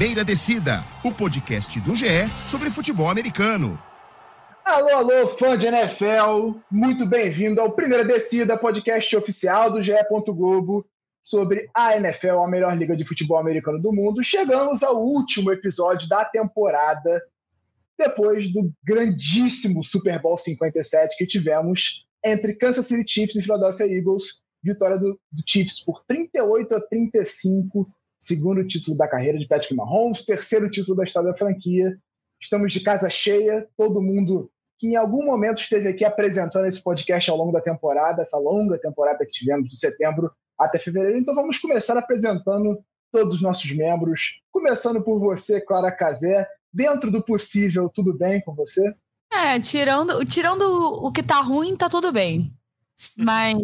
Primeira Descida, o podcast do GE sobre futebol americano. Alô, alô, fã de NFL, muito bem-vindo ao Primeira Descida, podcast oficial do GE. Globo sobre a NFL, a melhor liga de futebol americano do mundo. Chegamos ao último episódio da temporada, depois do grandíssimo Super Bowl 57 que tivemos entre Kansas City Chiefs e Philadelphia Eagles. Vitória do, do Chiefs por 38 a 35, segundo título da carreira de Patrick Mahomes, terceiro título da história da franquia. Estamos de casa cheia, todo mundo que em algum momento esteve aqui apresentando esse podcast ao longo da temporada, essa longa temporada que tivemos de setembro até fevereiro. Então vamos começar apresentando todos os nossos membros, começando por você, Clara Cazé. Dentro do possível, tudo bem com você? É, tirando, tirando o que tá ruim, tá tudo bem. Mas,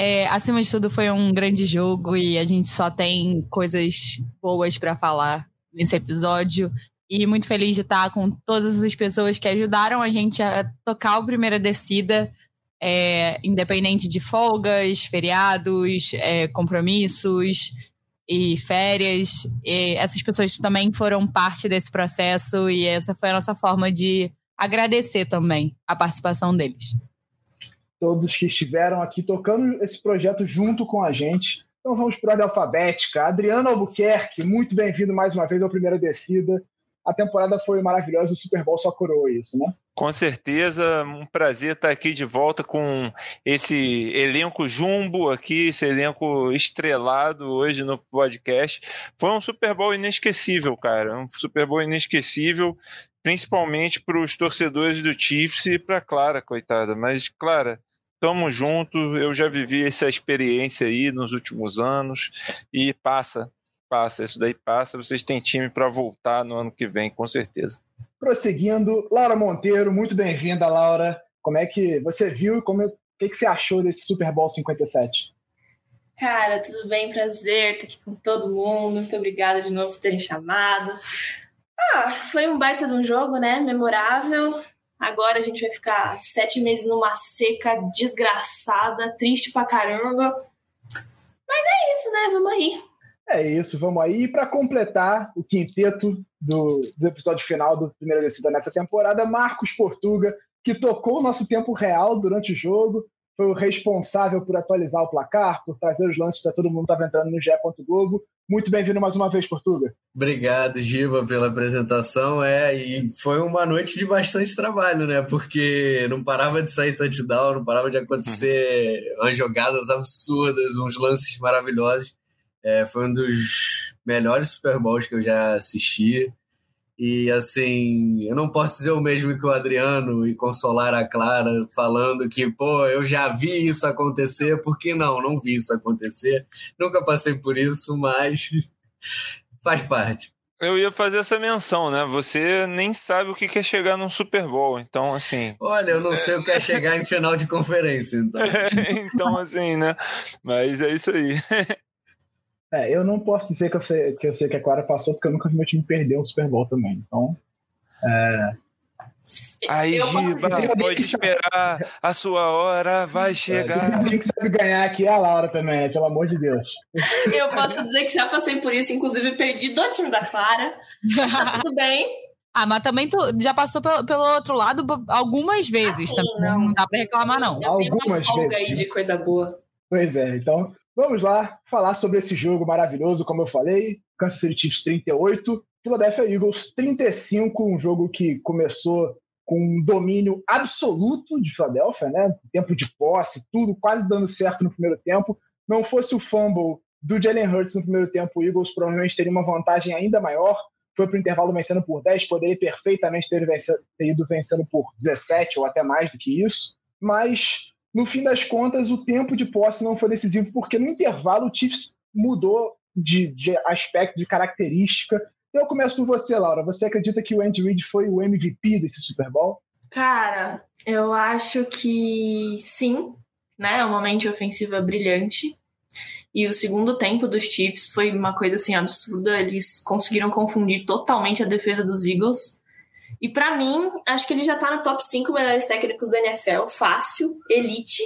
é, acima de tudo, foi um grande jogo e a gente só tem coisas boas para falar nesse episódio. E muito feliz de estar com todas as pessoas que ajudaram a gente a tocar o Primeira Descida é, independente de folgas, feriados, é, compromissos e férias. E essas pessoas também foram parte desse processo e essa foi a nossa forma de agradecer também a participação deles. Todos que estiveram aqui tocando esse projeto junto com a gente. Então vamos a ordem alfabética. Adriano Albuquerque, muito bem-vindo mais uma vez ao Primeira Descida. A temporada foi maravilhosa, o Super Bowl só coroou isso, né? Com certeza, um prazer estar aqui de volta com esse elenco jumbo aqui, esse elenco estrelado hoje no podcast. Foi um Super Bowl inesquecível, cara, um Super Bowl inesquecível, principalmente para os torcedores do Chiefs e para Clara, coitada. Mas, Clara, tamo junto, eu já vivi essa experiência aí nos últimos anos e passa, passa, isso daí passa. Vocês têm time para voltar no ano que vem, com certeza. Prosseguindo, Laura Monteiro, muito bem-vinda, Laura. Como é que você viu e como, o que, que você achou desse Super Bowl 57? Cara, tudo bem? Prazer estar aqui com todo mundo. Muito obrigada de novo por terem chamado. Ah, foi um baita de um jogo, né? Memorável. Agora a gente vai ficar sete meses numa seca desgraçada, triste pra caramba. Mas é isso, né? Vamos aí. É isso, vamos aí. E para completar o quinteto do, do episódio final do Primeira Descida nessa temporada, Marcos Portuga, que tocou o nosso tempo real durante o jogo, foi o responsável por atualizar o placar, por trazer os lances para todo mundo que estava entrando no GE. Globo. Muito bem-vindo mais uma vez, Portuga. Obrigado, Giva, pela apresentação. É, e foi uma noite de bastante trabalho, né? Porque não parava de sair touchdown, não parava de acontecer umas jogadas absurdas, uns lances maravilhosos. É, foi um dos melhores Super Bowls que eu já assisti. E assim, eu não posso dizer o mesmo que o Adriano e consolar a Clara falando que, pô, eu já vi isso acontecer, porque não, não vi isso acontecer. Nunca passei por isso, mas faz parte. Eu ia fazer essa menção, né? Você nem sabe o que é chegar num Super Bowl, então assim. Olha, eu não sei o que é chegar em final de conferência, então. então, assim, né? Mas é isso aí. É, eu não posso dizer que eu, sei, que eu sei que a Clara passou, porque eu nunca vi meu time perder um Super Bowl também. Então. É... Aí, Giba, pode esperar, a sua hora vai chegar. É, alguém que sabe ganhar aqui é a Laura também, pelo amor de Deus. Eu posso dizer que já passei por isso, inclusive perdi do time da Clara. Tá tudo bem. Ah, mas também tu já passou pelo, pelo outro lado algumas vezes. Assim, também. Não. não dá pra reclamar, não. Eu algumas vezes. aí de coisa boa. Pois é, então Vamos lá falar sobre esse jogo maravilhoso, como eu falei. Kansas City Chiefs 38, Philadelphia Eagles 35, um jogo que começou com um domínio absoluto de Philadelphia, né? Tempo de posse, tudo quase dando certo no primeiro tempo. Não fosse o fumble do Jalen Hurts no primeiro tempo, o Eagles provavelmente teria uma vantagem ainda maior. Foi para o intervalo vencendo por 10, poderia perfeitamente ter, vencido, ter ido vencendo por 17 ou até mais do que isso. Mas no fim das contas, o tempo de posse não foi decisivo, porque no intervalo o Chiefs mudou de, de aspecto, de característica. Então eu começo por você, Laura. Você acredita que o Andy Reid foi o MVP desse Super Bowl? Cara, eu acho que sim, né? É uma mente ofensiva brilhante. E o segundo tempo dos Chiefs foi uma coisa assim absurda. Eles conseguiram confundir totalmente a defesa dos Eagles. E para mim, acho que ele já tá no top 5 melhores técnicos da NFL, fácil, elite.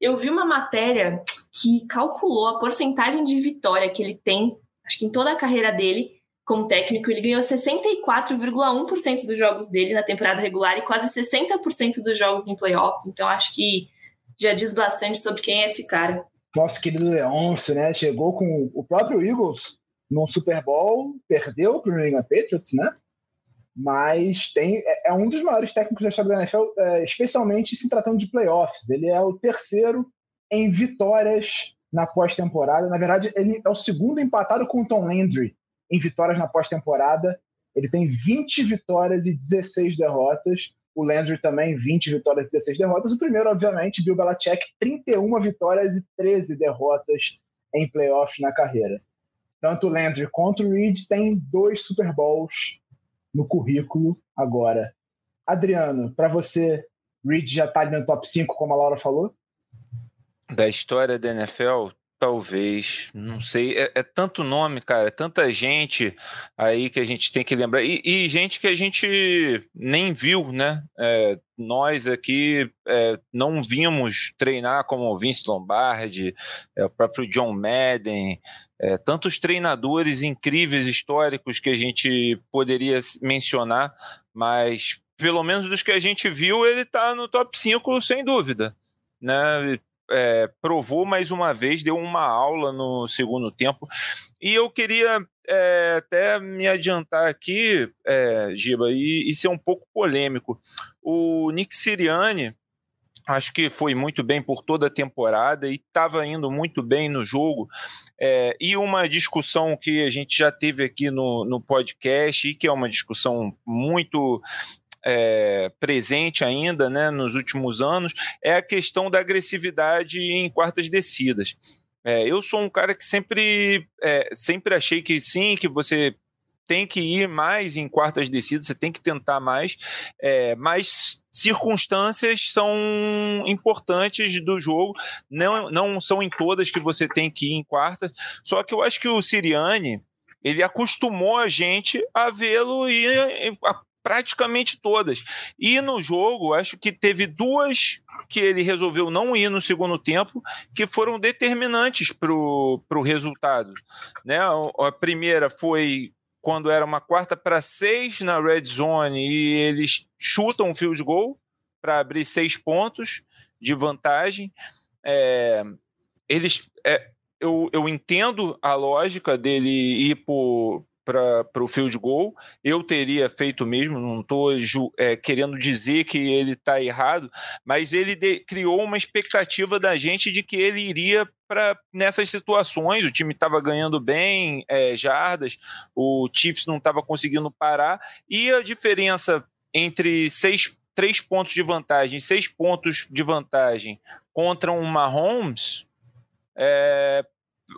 Eu vi uma matéria que calculou a porcentagem de vitória que ele tem, acho que em toda a carreira dele, como técnico. Ele ganhou 64,1% dos jogos dele na temporada regular e quase 60% dos jogos em playoff. Então acho que já diz bastante sobre quem é esse cara. Nosso querido Leôncio, né? Chegou com o próprio Eagles num Super Bowl, perdeu para o New England Patriots, né? Mas tem, é, é, um dos maiores técnicos da história da NFL, é, especialmente se tratando de playoffs. Ele é o terceiro em vitórias na pós-temporada. Na verdade, ele é o segundo empatado com o Tom Landry em vitórias na pós-temporada. Ele tem 20 vitórias e 16 derrotas. O Landry também, 20 vitórias e 16 derrotas. O primeiro, obviamente, Bill Belichick, 31 vitórias e 13 derrotas em playoffs na carreira. Tanto o Landry quanto o Reed têm dois Super Bowls no currículo agora. Adriano, para você, Reed já está no top 5, como a Laura falou? Da história da NFL, Talvez, não sei. É, é, tanto nome, cara, é tanta gente aí que a gente tem que lembrar. E, e gente que a gente nem viu, né? É, nós aqui é, não vimos treinar como o Vince Lombardi, é, o próprio John Madden, é, tantos treinadores incríveis, históricos que a gente poderia mencionar, mas pelo menos dos que a gente viu, ele está no top 5, sem dúvida. Né? é, provou mais uma vez, deu uma aula no segundo tempo. E eu queria é, até me adiantar aqui, é, Giba, e, e, ser um pouco polêmico. O Nick Siriani, acho que foi muito bem por toda a temporada e estava indo muito bem no jogo. É, e uma discussão que a gente já teve aqui no, no podcast, e que é uma discussão muito é, presente ainda né, nos últimos anos é a questão da agressividade em quartas descidas. É, eu sou um cara que sempre, é, sempre achei que sim, que você tem que ir mais em quartas descidas, você tem que tentar mais, é, mas circunstâncias são importantes do jogo, não, não são em todas que você tem que ir em quartas, só que eu acho que o Siriane, ele acostumou a gente a vê-lo ir praticamente todas. E no jogo, acho que teve duas que ele resolveu não ir no segundo tempo, que foram determinantes para o resultado. Né? A primeira foi quando era uma quarta para seis na red zone e eles chutam um field goal para abrir seis pontos de vantagem. É, eles, é, eu, eu entendo a lógica dele ir por para o field goal. Eu teria feito mesmo, não estou é, querendo dizer que ele está errado, mas ele de, criou uma expectativa da gente de que ele iria para nessas situações. O time estava ganhando bem é, jardas, o Chiefs não estava conseguindo parar, e a diferença entre seis, três pontos de vantagem, seis pontos de vantagem contra um Mahomes. É,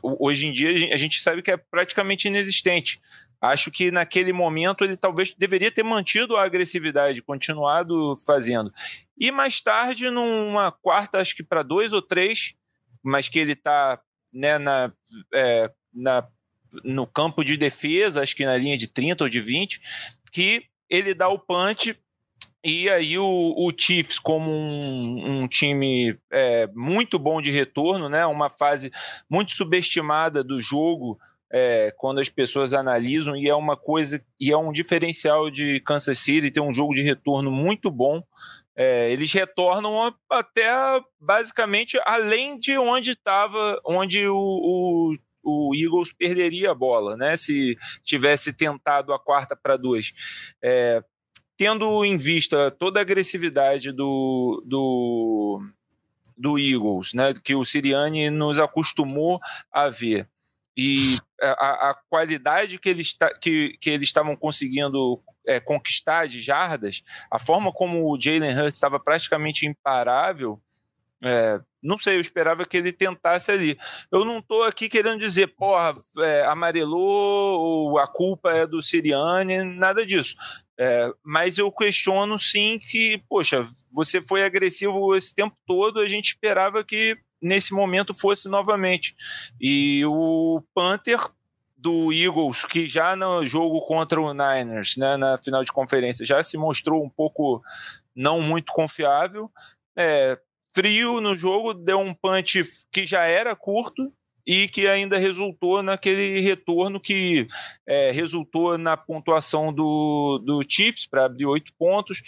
hoje em dia a gente sabe que é praticamente inexistente. Acho que naquele momento ele talvez deveria ter mantido a agressividade, continuado fazendo. E mais tarde, numa quarta, acho que para dois ou três, mas que ele está né, na, é, na, no campo de defesa, acho que na linha de 30 ou de 20, que ele dá o punch e aí o, o Chiefs, como um, um time é, muito bom de retorno, né, uma fase muito subestimada do jogo, é, quando as pessoas analisam, e é uma coisa, e é um diferencial de Kansas City, ter um jogo de retorno muito bom. É, eles retornam até basicamente além de onde estava, onde o, o, o, Eagles perderia a bola, né? Se tivesse tentado a quarta para dois. É, tendo em vista toda a agressividade do, do, do Eagles, né, que o Siriani nos acostumou a ver, e a, a qualidade que eles, que, que eles estavam conseguindo é, conquistar de jardas, a forma como o Jalen Hurts estava praticamente imparável, é, não sei, eu esperava que ele tentasse ali. Eu não estou aqui querendo dizer, porra, é, amarelou, a culpa é do Siriane, nada disso. É, mas eu questiono sim que, poxa, você foi agressivo esse tempo todo, a gente esperava que nesse momento fosse novamente. E o Panther do Eagles, que já no jogo contra o Niners, né, na final de conferência, já se mostrou um pouco não muito confiável. É, frio no jogo, deu um punch que já era curto e que ainda resultou naquele retorno que é, resultou na pontuação do, do Chiefs para abrir oito pontos.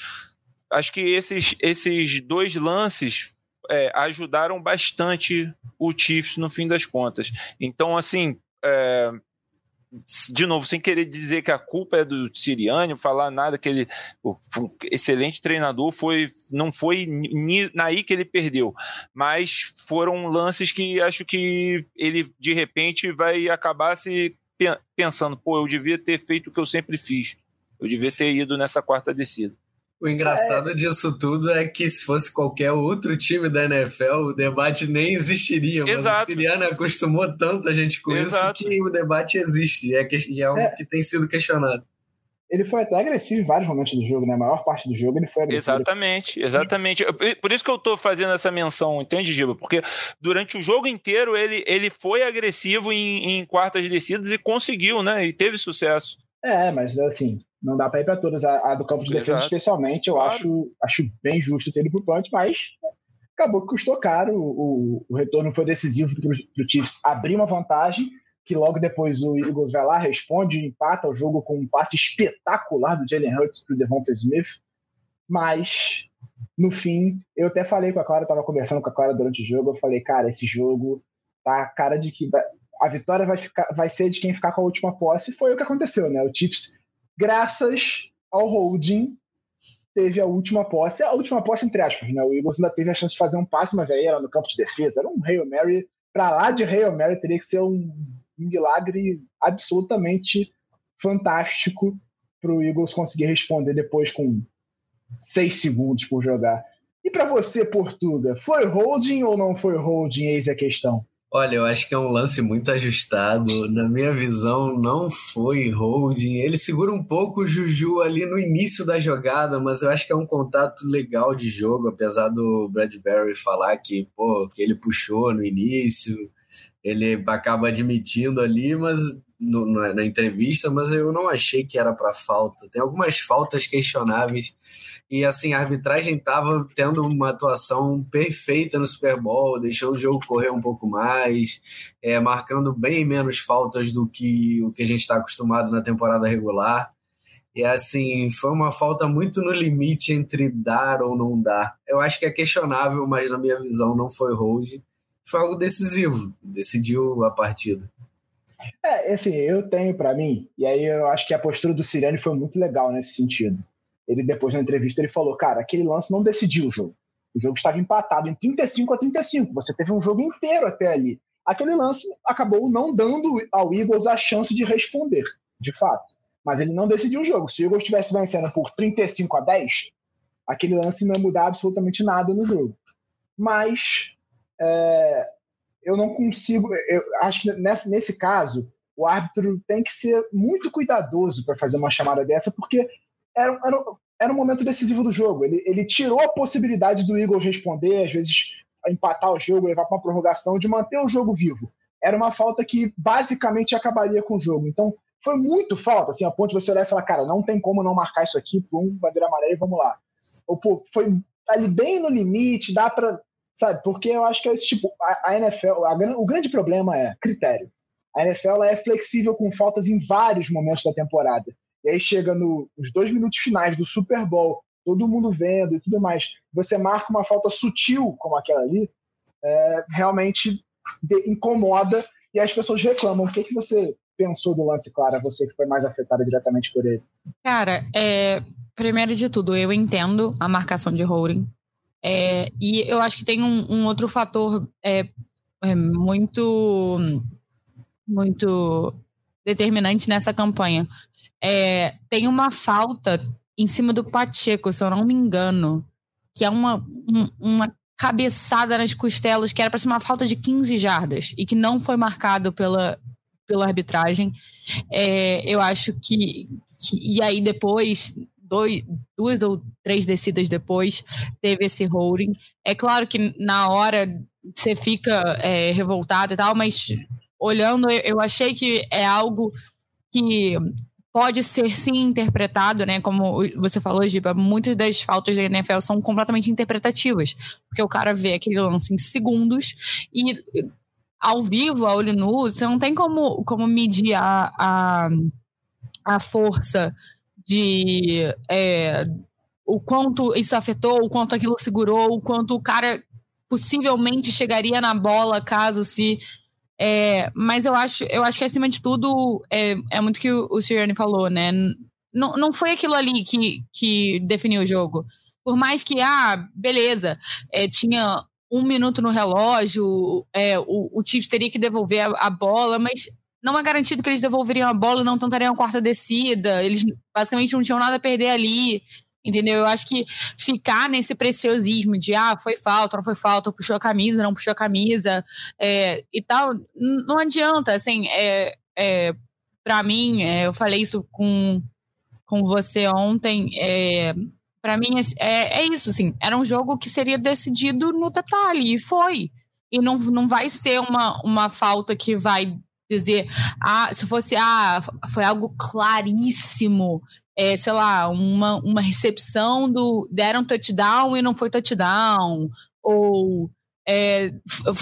Acho que esses, esses dois lances é, ajudaram bastante o Chiefs no fim das contas. Então, assim, é, de novo, sem querer dizer que a culpa é do Siriano, falar nada que ele um excelente treinador, foi não foi naí que ele perdeu, mas foram lances que acho que ele de repente vai acabar se pensando, pô, eu devia ter feito o que eu sempre fiz. Eu devia ter ido nessa quarta descida. O engraçado é. disso tudo é que se fosse qualquer outro time da NFL, o debate nem existiria. Mas Exato. o Siriano acostumou tanto a gente com Exato. isso que o debate existe e é, que, e é algo é. que tem sido questionado. Ele foi até agressivo em vários momentos do jogo, né? A maior parte do jogo ele foi agressivo. Exatamente, exatamente. Por isso que eu tô fazendo essa menção, entende, Giba? Porque durante o jogo inteiro ele, ele foi agressivo em, em quartas descidas e conseguiu, né? E teve sucesso. É, mas assim, não dá para ir para todas. A, a, do campo de defesa, Exato. especialmente, eu claro. acho, acho bem justo ter ido pro punch, mas acabou que custou caro. O, o retorno foi decisivo para o Chiefs abrir uma vantagem, que logo depois o Eagles vai lá, responde, empata o jogo com um passe espetacular do Jalen Hurts para o Devonta Smith. Mas, no fim, eu até falei com a Clara, estava conversando com a Clara durante o jogo, eu falei, cara, esse jogo tá a cara de que a vitória vai, ficar, vai ser de quem ficar com a última posse. Foi o que aconteceu, né? O Chiefs graças ao holding, teve a última posse, a última posse entre aspas, né? O Eagles ainda teve a chance de fazer um passe, mas aí era no campo de defesa, era um Hail Mary, para lá de Hail Mary teria que ser um, milagre absolutamente fantástico para o Eagles conseguir responder depois com seis segundos por jogar. E para você, Portuga, foi holding ou não foi holding? Eis a questão. Olha, eu acho que é um lance muito ajustado. Na minha visão, não foi holding. Ele segura um pouco o Juju ali no início da jogada, mas eu acho que é um contato legal de jogo, apesar do Bradbury falar que, pô, que ele puxou no início. Ele acaba admitindo ali, mas no, na entrevista, mas eu não achei que era para falta. Tem algumas faltas questionáveis e assim a arbitragem estava tendo uma atuação perfeita no Super Bowl, deixou o jogo correr um pouco mais, é, marcando bem menos faltas do que o que a gente está acostumado na temporada regular. E assim, foi uma falta muito no limite entre dar ou não dar. Eu acho que é questionável, mas na minha visão não foi hold. Foi algo decisivo, decidiu a partida. É, assim, eu tenho para mim, e aí eu acho que a postura do Siriane foi muito legal nesse sentido. Ele, depois na entrevista, ele falou: cara, aquele lance não decidiu o jogo. O jogo estava empatado em 35 a 35. Você teve um jogo inteiro até ali. Aquele lance acabou não dando ao Eagles a chance de responder, de fato. Mas ele não decidiu o jogo. Se o Eagles estivesse vencendo por 35 a 10, aquele lance não ia mudar absolutamente nada no jogo. Mas é, eu não consigo. Eu acho que nesse, nesse caso, o árbitro tem que ser muito cuidadoso para fazer uma chamada dessa, porque era, era, era um momento decisivo do jogo. Ele, ele tirou a possibilidade do Eagles responder, às vezes empatar o jogo, levar para uma prorrogação, de manter o jogo vivo. Era uma falta que basicamente acabaria com o jogo. Então, foi muito falta, assim, a ponto de você olhar e falar, cara, não tem como não marcar isso aqui um bandeira amarela e vamos lá. Ou, pô, foi ali bem no limite, dá para sabe? Porque eu acho que é esse tipo, a, a NFL, a, o grande problema é critério. A NFL é flexível com faltas em vários momentos da temporada. E aí chega no, nos dois minutos finais do Super Bowl, todo mundo vendo e tudo mais, você marca uma falta sutil como aquela ali, é, realmente de, incomoda e as pessoas reclamam. O que, que você pensou do lance, Clara, você que foi mais afetada diretamente por ele? Cara, é, primeiro de tudo, eu entendo a marcação de holding. É, e eu acho que tem um, um outro fator é, é muito, muito determinante nessa campanha. É, tem uma falta em cima do Pacheco, se eu não me engano, que é uma, um, uma cabeçada nas costelas, que era para ser uma falta de 15 jardas e que não foi marcado pela, pela arbitragem. É, eu acho que, que, E aí depois, dois, duas ou três descidas depois, teve esse holding. É claro que na hora você fica é, revoltado e tal, mas olhando, eu achei que é algo que pode ser sim interpretado, né? Como você falou, Giba, muitas das faltas da NFL são completamente interpretativas, porque o cara vê aquele lance em segundos e ao vivo, a olho nu, você não tem como, como medir a, a, a força de é, o quanto isso afetou, o quanto aquilo segurou, o quanto o cara possivelmente chegaria na bola caso se. É, mas eu acho, eu acho que acima de tudo é, é muito que o, o Siriane falou, né? Não, não foi aquilo ali que, que definiu o jogo. Por mais que, ah, beleza, é, tinha um minuto no relógio, é, o, o Chiefs teria que devolver a, a, bola, mas não é garantido que eles devolveriam a bola não tentariam a quarta descida. Eles basicamente não tinham nada a perder ali. Entendeu? Eu acho que ficar nesse preciosismo de ah, foi falta, não foi falta, puxou a camisa, não puxou a camisa é, e tal, não adianta. Assim, é, é, para mim, é, eu falei isso com, com você ontem. É, para mim é, é isso, assim. Era um jogo que seria decidido no detalhe, e foi. E não, não vai ser uma, uma falta que vai dizer, ah, se fosse, ah, foi algo claríssimo, é, sei lá, uma, uma recepção do deram touchdown e não foi touchdown, ou é,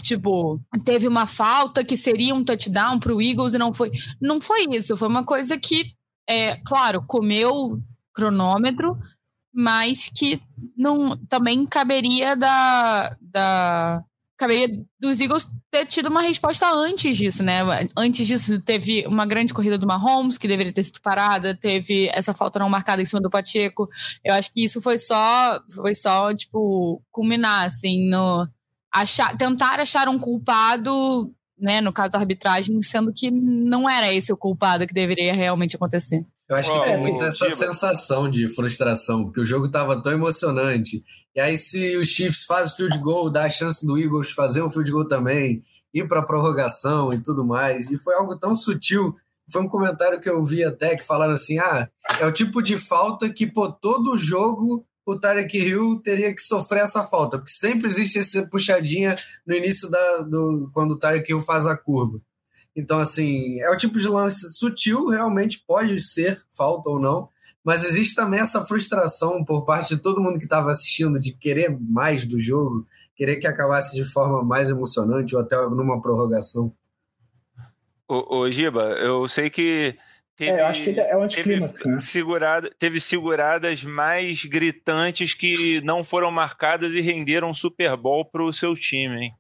tipo, teve uma falta que seria um touchdown para o Eagles e não foi. Não foi isso, foi uma coisa que, é, claro, comeu cronômetro, mas que não também caberia da, da caberia dos Eagles ter tido uma resposta antes disso, né? Antes disso, teve uma grande corrida do Mahomes, que deveria ter sido parada, teve essa falta não marcada em cima do Pacheco. Eu acho que isso foi só, foi só tipo, culminar, assim, no achar, tentar achar um culpado, né, no caso da arbitragem, sendo que não era esse o culpado que deveria realmente acontecer. Eu acho que oh, tem muita essa sensação de frustração, porque o jogo estava tão emocionante. E aí, se o Chiefs faz o field goal, dá a chance do Eagles fazer um field goal também, ir para a prorrogação e tudo mais. E foi algo tão sutil. Foi um comentário que eu vi até que falaram assim: ah, é o tipo de falta que, pô, todo jogo o Tarek Hill teria que sofrer essa falta, porque sempre existe essa puxadinha no início da, do quando o Tarek Hill faz a curva. Então, assim, é o tipo de lance sutil, realmente pode ser falta ou não, mas existe também essa frustração por parte de todo mundo que estava assistindo de querer mais do jogo, querer que acabasse de forma mais emocionante ou até numa prorrogação. Ô, ô Giba, eu sei que Teve, é, eu acho que é o anticlímax, né? Segurada, teve seguradas mais gritantes que não foram marcadas e renderam Super Bowl para o seu time, hein?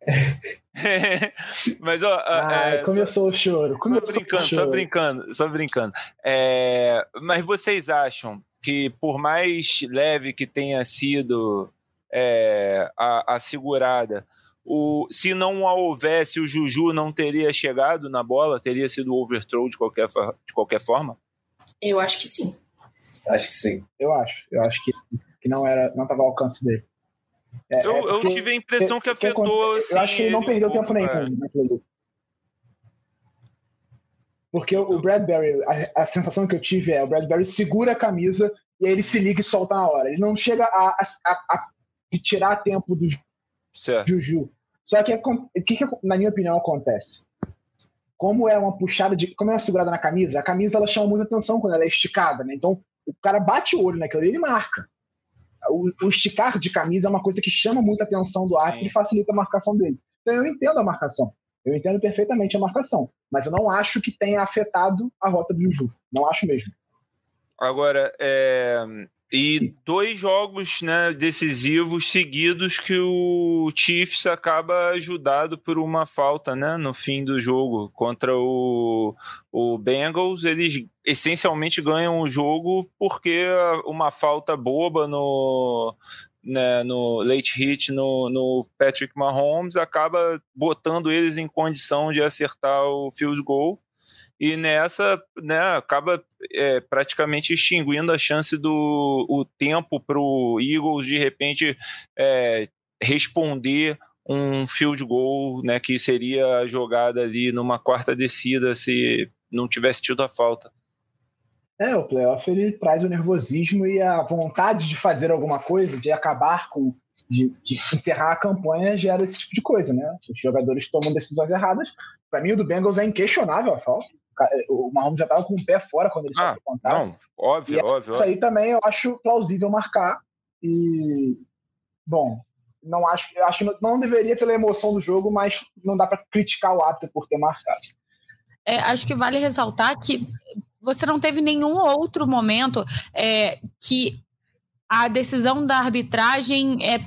Mas, ó. Ai, é, começou só, o choro. Começou só brincando, choro. só brincando, só brincando. É, mas vocês acham que, por mais leve que tenha sido é, a, a segurada, o, se não a houvesse, o Juju não teria chegado na bola, teria sido overthrow de qualquer, de qualquer forma? Eu acho que sim. Acho que sim. Eu acho. Eu acho que, que não era, não estava ao alcance dele. É, eu, é eu, tive a impressão que, que afetou. assim, eu acho que ele não perdeu tempo nenhum naquele Porque o Bradbury, a, a, sensação que eu tive é o Bradbury segura a camisa e aí ele se liga e solta na hora. Ele não chega a, a, a tirar tempo do certo. Juju. Só que o que, que, na minha opinião, acontece? Como é uma puxada de. Como é uma segurada na camisa, a camisa ela chama muita atenção quando ela é esticada, né? Então o cara bate o olho naquilo e ele marca o, o, esticar de camisa é uma coisa que chama muita atenção do árbitro e facilita a marcação dele. Então eu entendo a marcação. Eu entendo perfeitamente a marcação. Mas eu não acho que tenha afetado a rota do Juju. Não acho mesmo. Agora, é, e dois jogos né, decisivos seguidos que o Chiefs acaba ajudado por uma falta né, no fim do jogo contra o, o Bengals. Eles essencialmente ganham o jogo porque uma falta boba no, né, no late hit no, no Patrick Mahomes acaba botando eles em condição de acertar o field goal e nessa né, acaba é, praticamente extinguindo a chance do o tempo para o Eagles de repente é, responder um field goal, né, que seria jogada ali numa quarta descida se não tivesse tido a falta. É, o playoff ele traz o nervosismo e a vontade de fazer alguma coisa, de acabar com, de, de encerrar a campanha, gera esse tipo de coisa, né? Os jogadores tomam decisões erradas. Para mim, o do Bengals é inquestionável a falta o Mahomes já estava com o pé fora quando ele ah, sofreu contato. Não, óbvio, e óbvio. Isso aí também eu acho plausível marcar. E, bom, não acho, acho que não, não deveria pela emoção do jogo, mas não dá para criticar o árbitro por ter marcado. É, acho que vale ressaltar que você não teve nenhum outro momento é, que a decisão da arbitragem é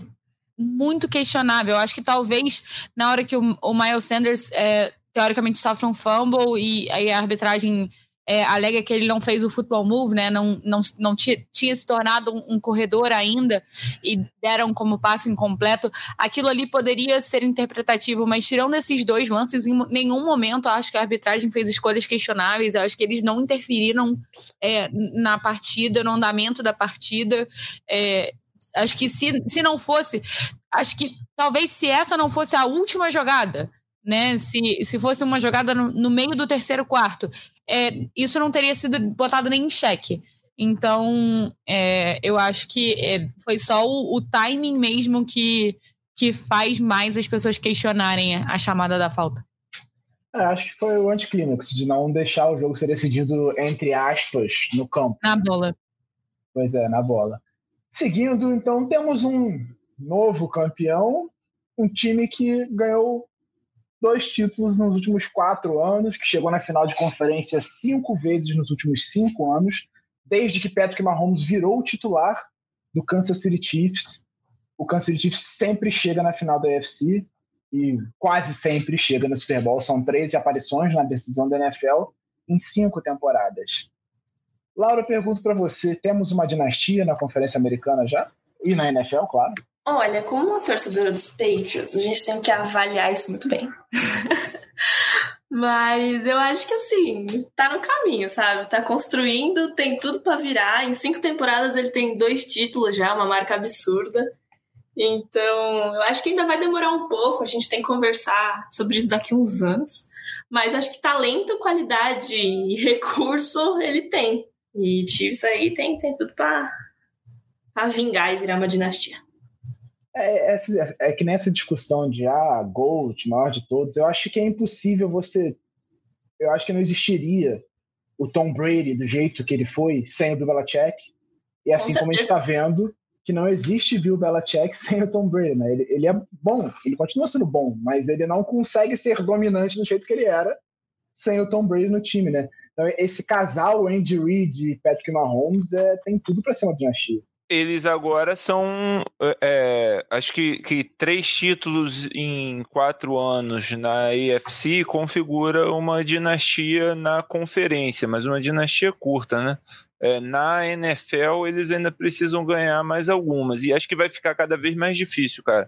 muito questionável. Acho que talvez na hora que o, o Miles Sanders é, teoricamente sofre um fumble e aí a arbitragem é, alega que ele não fez o football move, né? Não, não, não tinha, tinha se tornado um, um, corredor ainda e deram como passe incompleto. Aquilo ali poderia ser interpretativo, mas tirando esses dois lances, em nenhum momento acho que a arbitragem fez escolhas questionáveis. Acho que eles não interferiram é, na partida, no andamento da partida. É, acho que se, se não fosse, acho que talvez se essa não fosse a última jogada, né? Se, se fosse uma jogada no, no meio do terceiro quarto, é, isso não teria sido botado nem em xeque. Então, é, eu acho que é, foi só o, o, timing mesmo que, que faz mais as pessoas questionarem a, chamada da falta. É, acho que foi o anticlímax, de não deixar o jogo ser decidido, entre aspas, no campo. Na bola. Pois é, na bola. Seguindo, então, temos um novo campeão, um time que ganhou dois títulos nos últimos quatro anos, que chegou na final de conferência cinco vezes nos últimos cinco anos, desde que Patrick Mahomes virou o titular do Kansas City Chiefs. O Kansas City Chiefs sempre chega na final da UFC e quase sempre chega no Super Bowl. São 13 aparições na decisão da NFL em cinco temporadas. Laura, pergunto para você: temos uma dinastia na Conferência Americana já? E na NFL, claro. Olha, como uma torcedora dos Patriots, a gente tem que avaliar isso muito bem. Mas eu acho que assim, tá no caminho, sabe? Tá construindo, tem tudo para virar. Em cinco temporadas ele tem dois títulos já, uma marca absurda. Então, eu acho que ainda vai demorar um pouco, a gente tem que conversar sobre isso daqui uns anos. Mas acho que talento, qualidade e recurso ele tem. E Chiefs aí tem, tem tudo para vingar e virar uma dinastia. É, é, é, que nessa discussão de ah, GOAT, maior de todos, eu acho que é impossível você. Eu acho que não existiria o Tom Brady do jeito que ele foi sem o Bill Belichick. E assim como a gente está vendo, que não existe Bill Belichick sem o Tom Brady. Né? Ele, ele é bom, ele continua sendo bom, mas ele não consegue ser dominante do jeito que ele era sem o Tom Brady no time, né? Então esse casal Andy Reid e Patrick Mahomes é, tem tudo para ser uma dinastia eles agora são, é, é, acho que, que três títulos em quatro anos na AFC configura uma dinastia na conferência, mas uma dinastia curta, né? É, na NFL eles ainda precisam ganhar mais algumas e acho que vai ficar cada vez mais difícil, cara.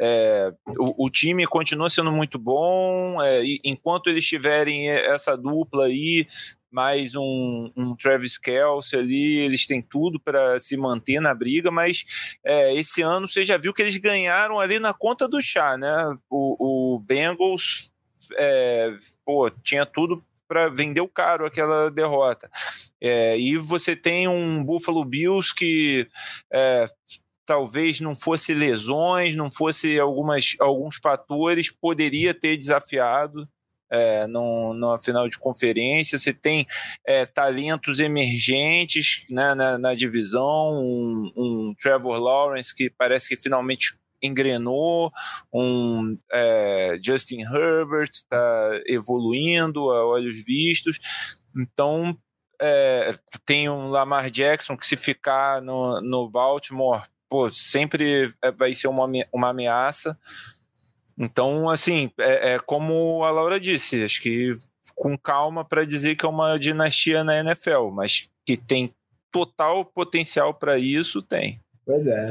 É, o, o, time continua sendo muito bom, é, enquanto eles tiverem essa dupla aí, mais um, um Travis Kelce ali, eles têm tudo para se manter na briga, mas é, esse ano você já viu que eles ganharam ali na conta do chá, né? O, o Bengals é, pô, tinha tudo para vender caro aquela derrota. É, e você tem um Buffalo Bills que é, talvez não fosse lesões, não fosse algumas, alguns fatores, poderia ter desafiado é, no, final de conferência, você tem é, talentos emergentes né, na, na, divisão, um, um, Trevor Lawrence que parece que finalmente engrenou, um é, Justin Herbert está evoluindo a olhos vistos, então é, tem um Lamar Jackson que se ficar no, no Baltimore, pô, sempre é, vai ser uma, uma ameaça, então, assim, é, é como a Laura disse, acho que com calma para dizer que é uma dinastia na NFL, mas que tem total potencial para isso, tem. Pois é,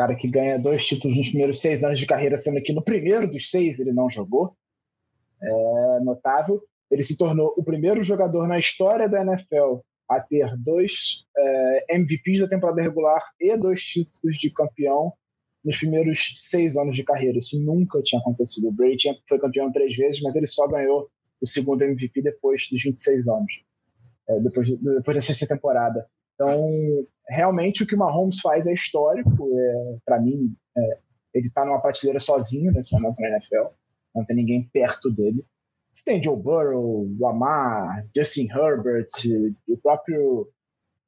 cara que ganha dois títulos nos primeiros seis anos de carreira, sendo que no primeiro dos seis ele não jogou, é notável. Ele se tornou o primeiro jogador na história da NFL a ter dois é, MVPs da temporada regular e dois títulos de campeão nos primeiros seis anos de carreira. Isso nunca tinha acontecido. O Brady foi campeão três vezes, mas ele só ganhou o segundo MVP depois dos 26 anos, é, depois, depois da sexta temporada. Então, realmente, o que o Mahomes faz é histórico. É, Para mim, é, ele está numa prateleira sozinho nesse momento na NFL. Não tem ninguém perto dele. Você tem Joe Burrow, Lamar, Justin Herbert, o próprio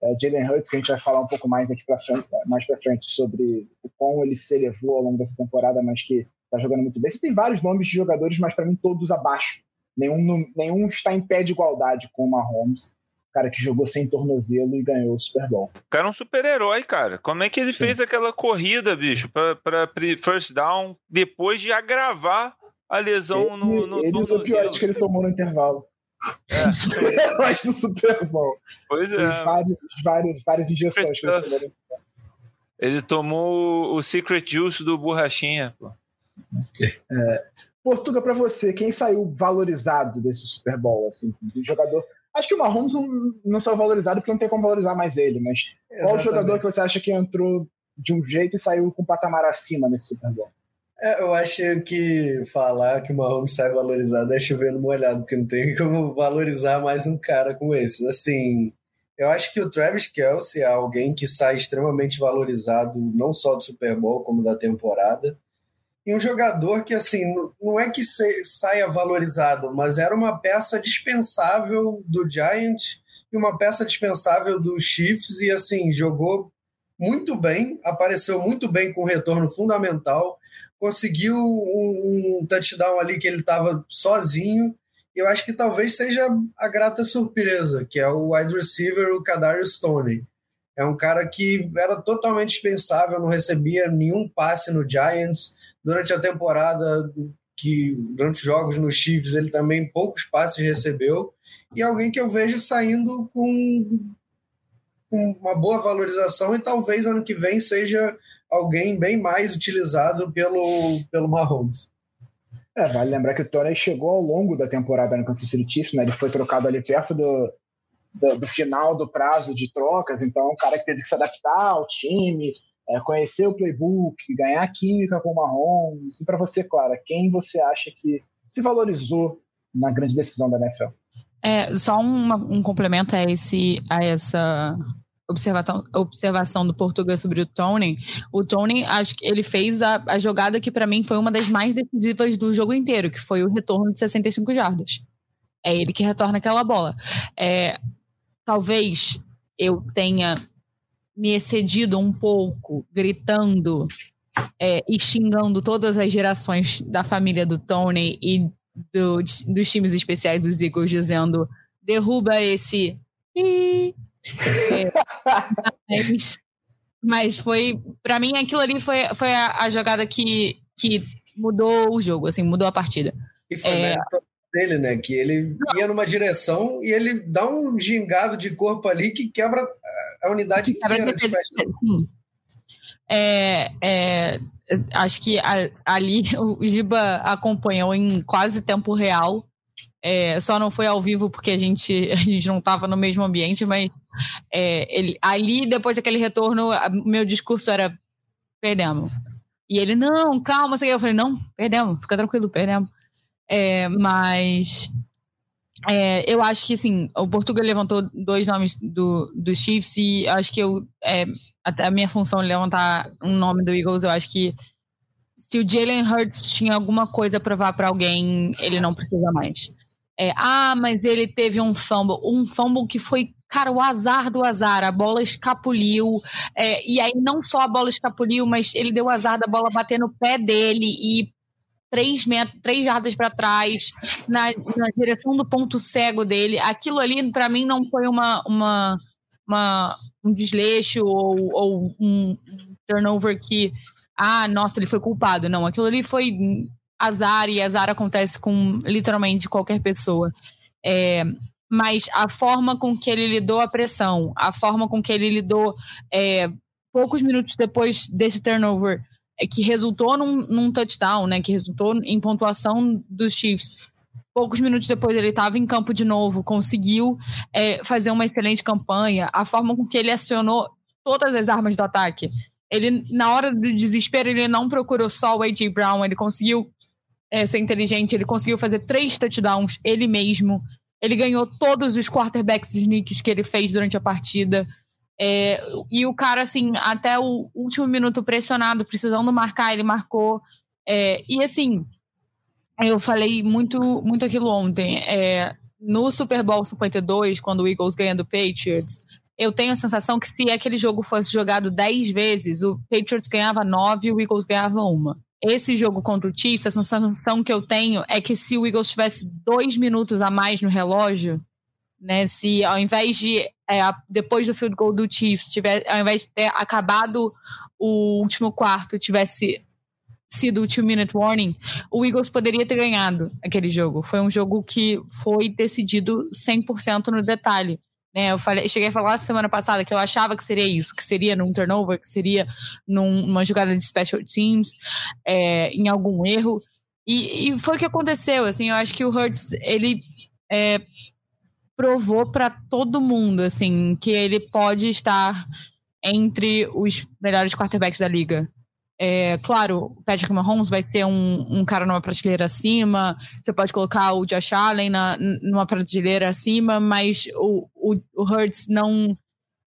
é, Jalen Hurts, que a gente vai falar um pouco mais aqui frente, mais para frente sobre o quão ele se elevou ao longo dessa temporada, mas que está jogando muito bem. Você tem vários nomes de jogadores, mas para mim todos abaixo. Nenhum, nenhum está em pé de igualdade com o Mahomes cara que jogou sem tornozelo e ganhou o Super Bowl. O cara é um super-herói, cara. Como é que ele Sim. fez aquela corrida, bicho, para first down, depois de agravar a lesão ele, no, no Ele usou piores que ele tomou no intervalo. É. Mas no Super Bowl. Pois é. Vários, vários, várias injeções que ele tomou. Ele tomou o Secret Juice do Borrachinha, pô. É. Portuga, para você, quem saiu valorizado desse Super Bowl, assim, de jogador Acho que o Mahomes não, não saiu valorizado porque não tem como valorizar mais ele, mas Exatamente. qual o jogador que você acha que entrou de um jeito e saiu com um patamar acima nesse Super Bowl? É, eu acho que falar que o Mahomes sai valorizado é chover no molhado, porque não tem como valorizar mais um cara como esse. Assim, eu acho que o Travis Kelsey é alguém que sai extremamente valorizado, não só do Super Bowl, como da temporada e um jogador que, assim, não é que saia valorizado, mas era uma peça dispensável do Giants e uma peça dispensável do Chiefs e, assim, jogou muito bem, apareceu muito bem com retorno fundamental, conseguiu um, um touchdown ali que ele estava sozinho, e eu acho que talvez seja a grata surpresa, que é o wide receiver, o Kadarius Stoney. É um cara que era totalmente dispensável, não recebia nenhum passe no Giants. Durante a temporada, que durante os jogos no Chiefs, ele também poucos passes recebeu. E alguém que eu vejo saindo com, com uma boa valorização e talvez ano que vem seja alguém bem mais utilizado pelo, pelo Mahomes. É, vale lembrar que o Tony chegou ao longo da temporada no Kansas City Chiefs, né? Ele foi trocado ali perto do, do, do, final do prazo de trocas, então um cara que teve que se adaptar ao time, é, conhecer o playbook, ganhar química com o Mahomes. E para você, Clara, quem você acha que se valorizou na grande decisão da NFL? É, só uma, um complemento a, esse, a essa observação, observação do português sobre o Tony. O Tony, acho que ele fez a, a jogada que para mim foi uma das mais decisivas do jogo inteiro, que foi o retorno de 65 jardas. É ele que retorna aquela bola. É, talvez eu tenha me excedido um pouco, gritando é, e xingando todas as gerações da família do Tony e do, dos times especiais dos Eagles, dizendo: derruba esse. É, mas, mas, foi, para mim, aquilo ali foi, foi a, a, jogada que, que mudou o jogo, assim, mudou a partida. E foi é, dele, né? Que ele ia numa direção e ele dá um gingado de corpo ali que quebra a unidade que inteira. De é, é, acho que a, ali o Giba acompanhou em quase tempo real. É, só não foi ao vivo porque a gente, a gente não estava no mesmo ambiente, mas é, ele, ali, depois daquele retorno, meu discurso era: perdemos. E ele, não, calma, eu falei: não, perdemos, fica tranquilo, perdemos. É, mas é, eu acho que assim, o Portugal levantou dois nomes do, do Chiefs e acho que eu é, a, a minha função é levantar um nome do Eagles, eu acho que se o Jalen Hurts tinha alguma coisa a provar para alguém, ele não precisa mais. É, ah, mas ele teve um fumble, um fumble que foi, cara, o azar do azar, a bola escapuliu, é, e aí não só a bola escapuliu, mas ele deu azar da bola bater no pé dele e três, metros, três jardas para trás, na, na, direção do ponto cego dele. Aquilo ali, para mim, não foi uma, uma, uma, um desleixo ou, ou um, turnover que, ah, nossa, ele foi culpado. Não, aquilo ali foi azar e azar acontece com literalmente qualquer pessoa. É, mas a forma com que ele lidou a pressão, a forma com que ele lidou é, poucos minutos depois desse turnover que resultou num, num touchdown, né? Que resultou em pontuação dos Chiefs. Poucos minutos depois ele estava em campo de novo, conseguiu é, fazer uma excelente campanha. A forma com que ele acionou todas as armas do ataque. Ele, na hora do desespero, ele não procurou só o A.J. Brown, ele conseguiu é, ser inteligente, ele conseguiu fazer três touchdowns ele mesmo. Ele ganhou todos os quarterbacks sneaks que ele fez durante a partida. É, e o cara, assim, até o último minuto pressionado, precisando marcar, ele marcou. É, e assim, eu falei muito, muito aquilo ontem. É, no Super Bowl 52, quando o Eagles ganha do Patriots, eu tenho a sensação que se aquele jogo fosse jogado 10 vezes, o Patriots ganhava 9 e o Eagles ganhava uma. Esse jogo contra o Chiefs, a sensação que eu tenho é que se o Eagles tivesse dois minutos a mais no relógio, né, se ao invés de é, depois do field goal do Chiefs, tiver, ao invés de ter acabado o último quarto, tivesse sido o two-minute warning, o Eagles poderia ter ganhado aquele jogo. Foi um jogo que foi decidido 100% no detalhe. Né, eu falei, cheguei a falar semana passada que eu achava que seria isso, que seria num turnover, que seria numa jogada de special teams, é, em algum erro. E, e, foi o que aconteceu. Assim, eu acho que o Hurts ele é, provou para todo mundo assim que ele pode estar entre os melhores quarterbacks da liga. É, claro, o Patrick Mahomes vai ser um, um, cara numa prateleira acima, você pode colocar o Josh Allen na, numa prateleira acima, mas o, o, o Hurts não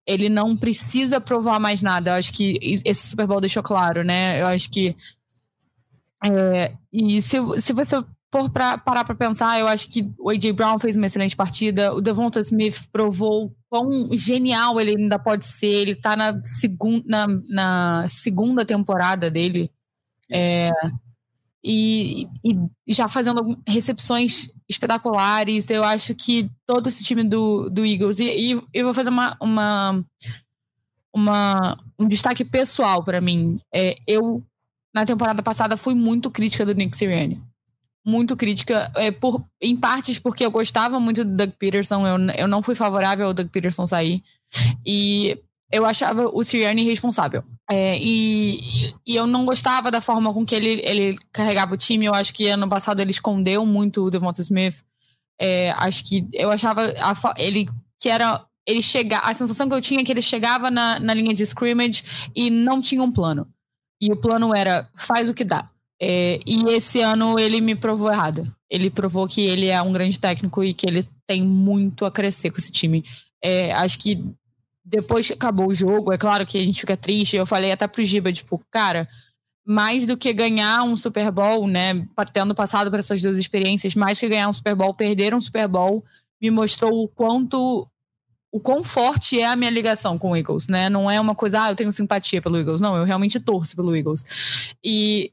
ele não precisa provar mais nada. Eu acho que esse Super Bowl deixou claro, né? Eu acho que é, e se, se você for pra, parar para pensar, eu acho que o A.J. Brown fez uma excelente partida. O Devonta Smith provou quão genial ele ainda pode ser. Ele está na, segun, na, na segunda temporada dele. É, e, e, já fazendo recepções espetaculares. Eu acho que todo esse time do, do Eagles. E, e eu vou fazer uma, uma, uma um destaque pessoal para mim. É, eu, na temporada passada, fui muito crítica do Nick Sirianni muito crítica, é, por, em partes porque eu gostava muito do Doug Peterson, eu, eu não fui favorável ao Doug Peterson sair. E eu achava o Sirianni responsável. É, e, e, eu não gostava da forma com que ele, ele carregava o time. Eu acho que ano passado ele escondeu muito o Devonta Smith. É, acho que eu achava a, ele que era ele chegar a sensação que eu tinha é que ele chegava na, na linha de scrimmage e não tinha um plano. E o plano era faz o que dá. É, e esse ano ele me provou errado. Ele provou que ele é um grande técnico e que ele tem muito a crescer com esse time. É, acho que depois que acabou o jogo, é claro que a gente fica triste. Eu falei até pro Giba, tipo, cara, mais do que ganhar um Super Bowl, né? Tendo passado por essas duas experiências, mais que ganhar um Super Bowl, perder um Super Bowl, me mostrou o quanto o quão forte é a minha ligação com o Eagles, né? Não é uma coisa, ah, eu tenho simpatia pelo Eagles. Não, eu realmente torço pelo Eagles. E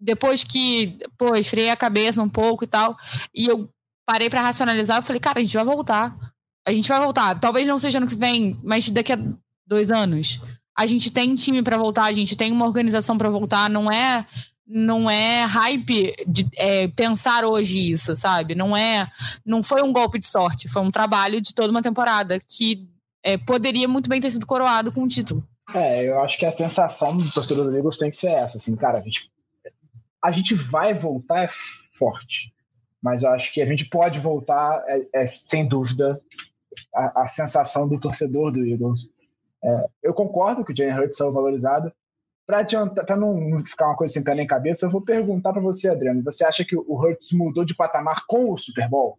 depois que, pô, esfriei a cabeça um pouco e tal, e eu parei para racionalizar, eu falei, cara, a gente vai voltar. A gente vai voltar. Talvez não seja ano que vem, mas daqui a dois anos. A gente tem time para voltar, a gente tem uma organização para voltar. Não é não é hype de é, pensar hoje isso, sabe? Não é, não foi um golpe de sorte, foi um trabalho de toda uma temporada que é, poderia muito bem ter sido coroado com um título. É, eu acho que a sensação do torcedor do Eagles tem que ser essa, assim, cara, a gente a gente vai voltar é forte, mas eu acho que a gente pode voltar, é, é sem dúvida, a, a, sensação do torcedor do Eagles. É, eu concordo que o Jalen Hurts é valorizado. Para não ficar uma coisa sem pé nem cabeça, eu vou perguntar para você, Adriano. Você acha que o Hurts mudou de patamar com o Super Bowl?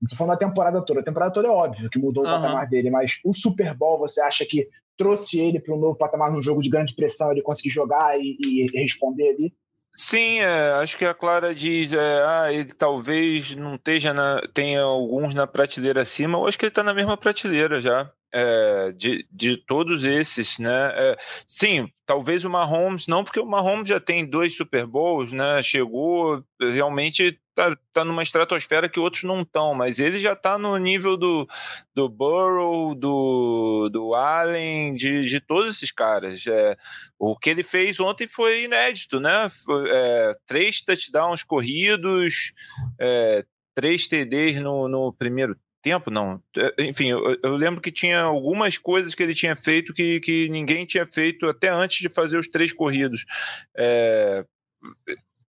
Não estou falando da temporada toda. A temporada toda é óbvio que mudou uhum. o patamar dele, mas o Super Bowl você acha que trouxe ele para um novo patamar num jogo de grande pressão, ele conseguir jogar e, e responder ali? Sim, é, acho que a Clara diz, é, ah, ele talvez não esteja na, tenha alguns na prateleira acima, eu acho que ele está na mesma prateleira já é, de, de todos esses, né? É, sim, talvez o Mahomes não, porque o Mahomes já tem dois Super Bowls, né? Chegou, realmente tá, tá numa estratosfera que outros não estão, mas ele já está no nível do, do Burrow, do, do Allen, de, de todos esses caras. É, o que ele fez ontem foi inédito, né? Foi, é, três touchdowns corridos, é, três TDs no, no primeiro tempo, não. É, enfim, eu, eu, lembro que tinha algumas coisas que ele tinha feito que, que ninguém tinha feito até antes de fazer os três corridos. É,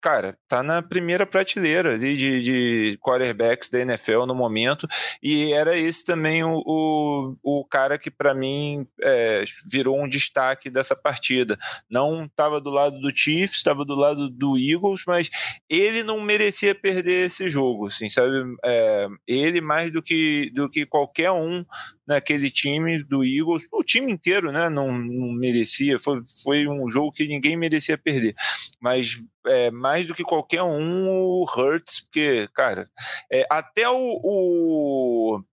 cara, tá na primeira prateleira ali de, de quarterbacks da NFL no momento, e era esse também o, o, o cara que para mim é, virou um destaque dessa partida. Não estava do lado do Chiefs, estava do lado do Eagles, mas ele não merecia perder esse jogo, assim, sabe? É, ele mais do que, do que qualquer um naquele time do Eagles, o time inteiro, né, não, não merecia, foi, foi um jogo que ninguém merecia perder, mas é, mais do que qualquer um, o Hurts, porque, cara, é, até o, o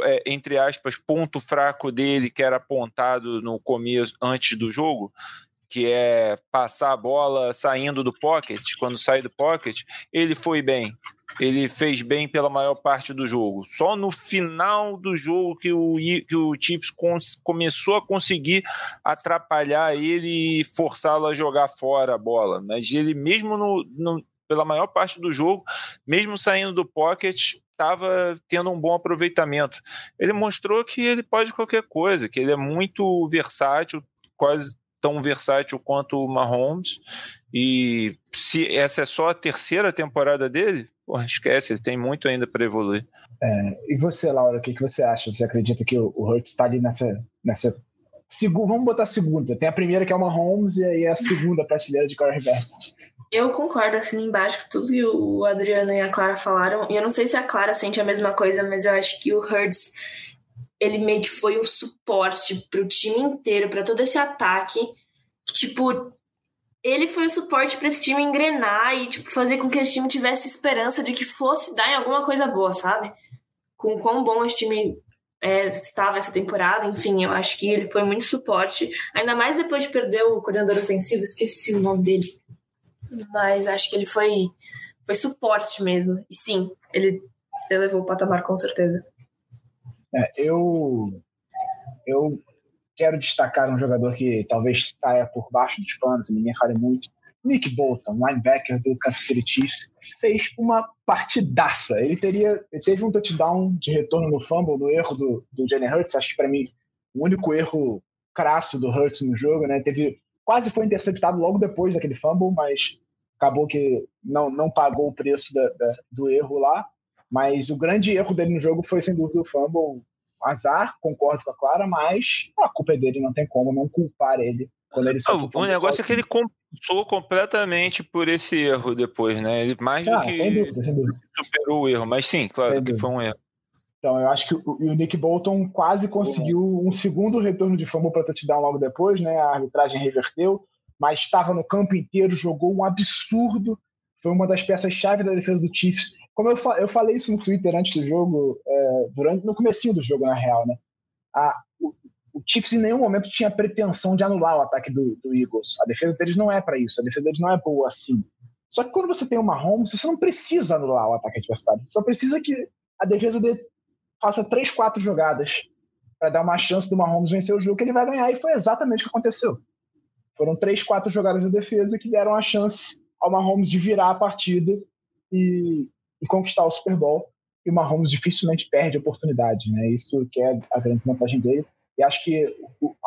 é, entre aspas, ponto fraco dele, que era apontado no começo, antes do jogo, que é passar a bola saindo do pocket, quando sai do pocket, ele foi bem. Ele fez bem pela maior parte do jogo. Só no final do jogo que o, que o Chips começou a conseguir atrapalhar ele e forçá-lo a jogar fora a bola. Mas ele, mesmo no, no, pela maior parte do jogo, mesmo saindo do pocket, estava tendo um bom aproveitamento. Ele mostrou que ele pode qualquer coisa, que ele é muito versátil, quase tão versátil quanto o Mahomes. E se essa é só a terceira temporada dele, porra, esquece, ele tem muito ainda para evoluir. É, e você, Laura, o que, que você acha? Você acredita que o, o Hurts está ali nessa, nessa segunda, vamos botar segunda. Tem a primeira que é o Mahomes e aí a segunda prateleira de quarterbacks. Eu concordo, assim, embaixo com tudo que o Adriano e a Clara falaram. E eu não sei se a Clara sente a mesma coisa, mas eu acho que o Hurts ele meio que foi o suporte pro time inteiro, para todo esse ataque. Tipo, ele foi o suporte para esse time engrenar e tipo, fazer com que esse time tivesse esperança de que fosse dar em alguma coisa boa, sabe? Com quão bom esse time é, estava essa temporada, enfim, eu acho que ele foi muito suporte, ainda mais depois de perder o coordenador ofensivo, esqueci o nome dele, mas acho que ele foi, foi suporte mesmo, e sim, ele elevou o patamar com certeza. É, eu, eu quero destacar um jogador que talvez saia por baixo dos panos e ninguém fale muito. Nick Bolton, linebacker do Kansas City Chiefs, fez uma partidaça. Ele teria, ele teve um touchdown de retorno no fumble, no erro do, do Jalen Hurts. Acho que para mim o único erro crasso do Hurts no jogo, né? Teve quase foi interceptado logo depois daquele fumble, mas acabou que não, não pagou o preço da, da, do erro lá. Mas o grande erro dele no jogo foi, sem dúvida, o fumble. Azar, concordo com a Clara, mas a culpa é dele, não tem como não culpar ele quando ele ah, O negócio é que ele compensou completamente por esse erro depois, né? Ele mais ah, do que sem dúvida, sem dúvida. superou o erro, mas sim, claro sem que dúvida. foi um erro. Então, eu acho que o, o Nick Bolton quase conseguiu um segundo retorno de fumble para touchdown logo depois, né? A arbitragem reverteu, mas estava no campo inteiro, jogou um absurdo. Foi uma das peças-chave da defesa do Chiefs como eu, fa eu falei isso no Twitter antes do jogo, é, durante no comecinho do jogo, na real, né? A, o, o Chiefs em nenhum momento tinha pretensão de anular o ataque do, do Eagles. A defesa deles não é para isso, a defesa deles não é boa assim. Só que quando você tem uma Mahomes, você não precisa anular o ataque adversário. Você só precisa que a defesa dele faça três, quatro jogadas para dar uma chance do Mahomes vencer o jogo que ele vai ganhar. E foi exatamente o que aconteceu. Foram três, quatro jogadas de defesa que deram a chance ao Mahomes de virar a partida e, e conquistar o Super Bowl. E o Mahomes dificilmente perde oportunidade, né? Isso que é a grande vantagem dele. E acho que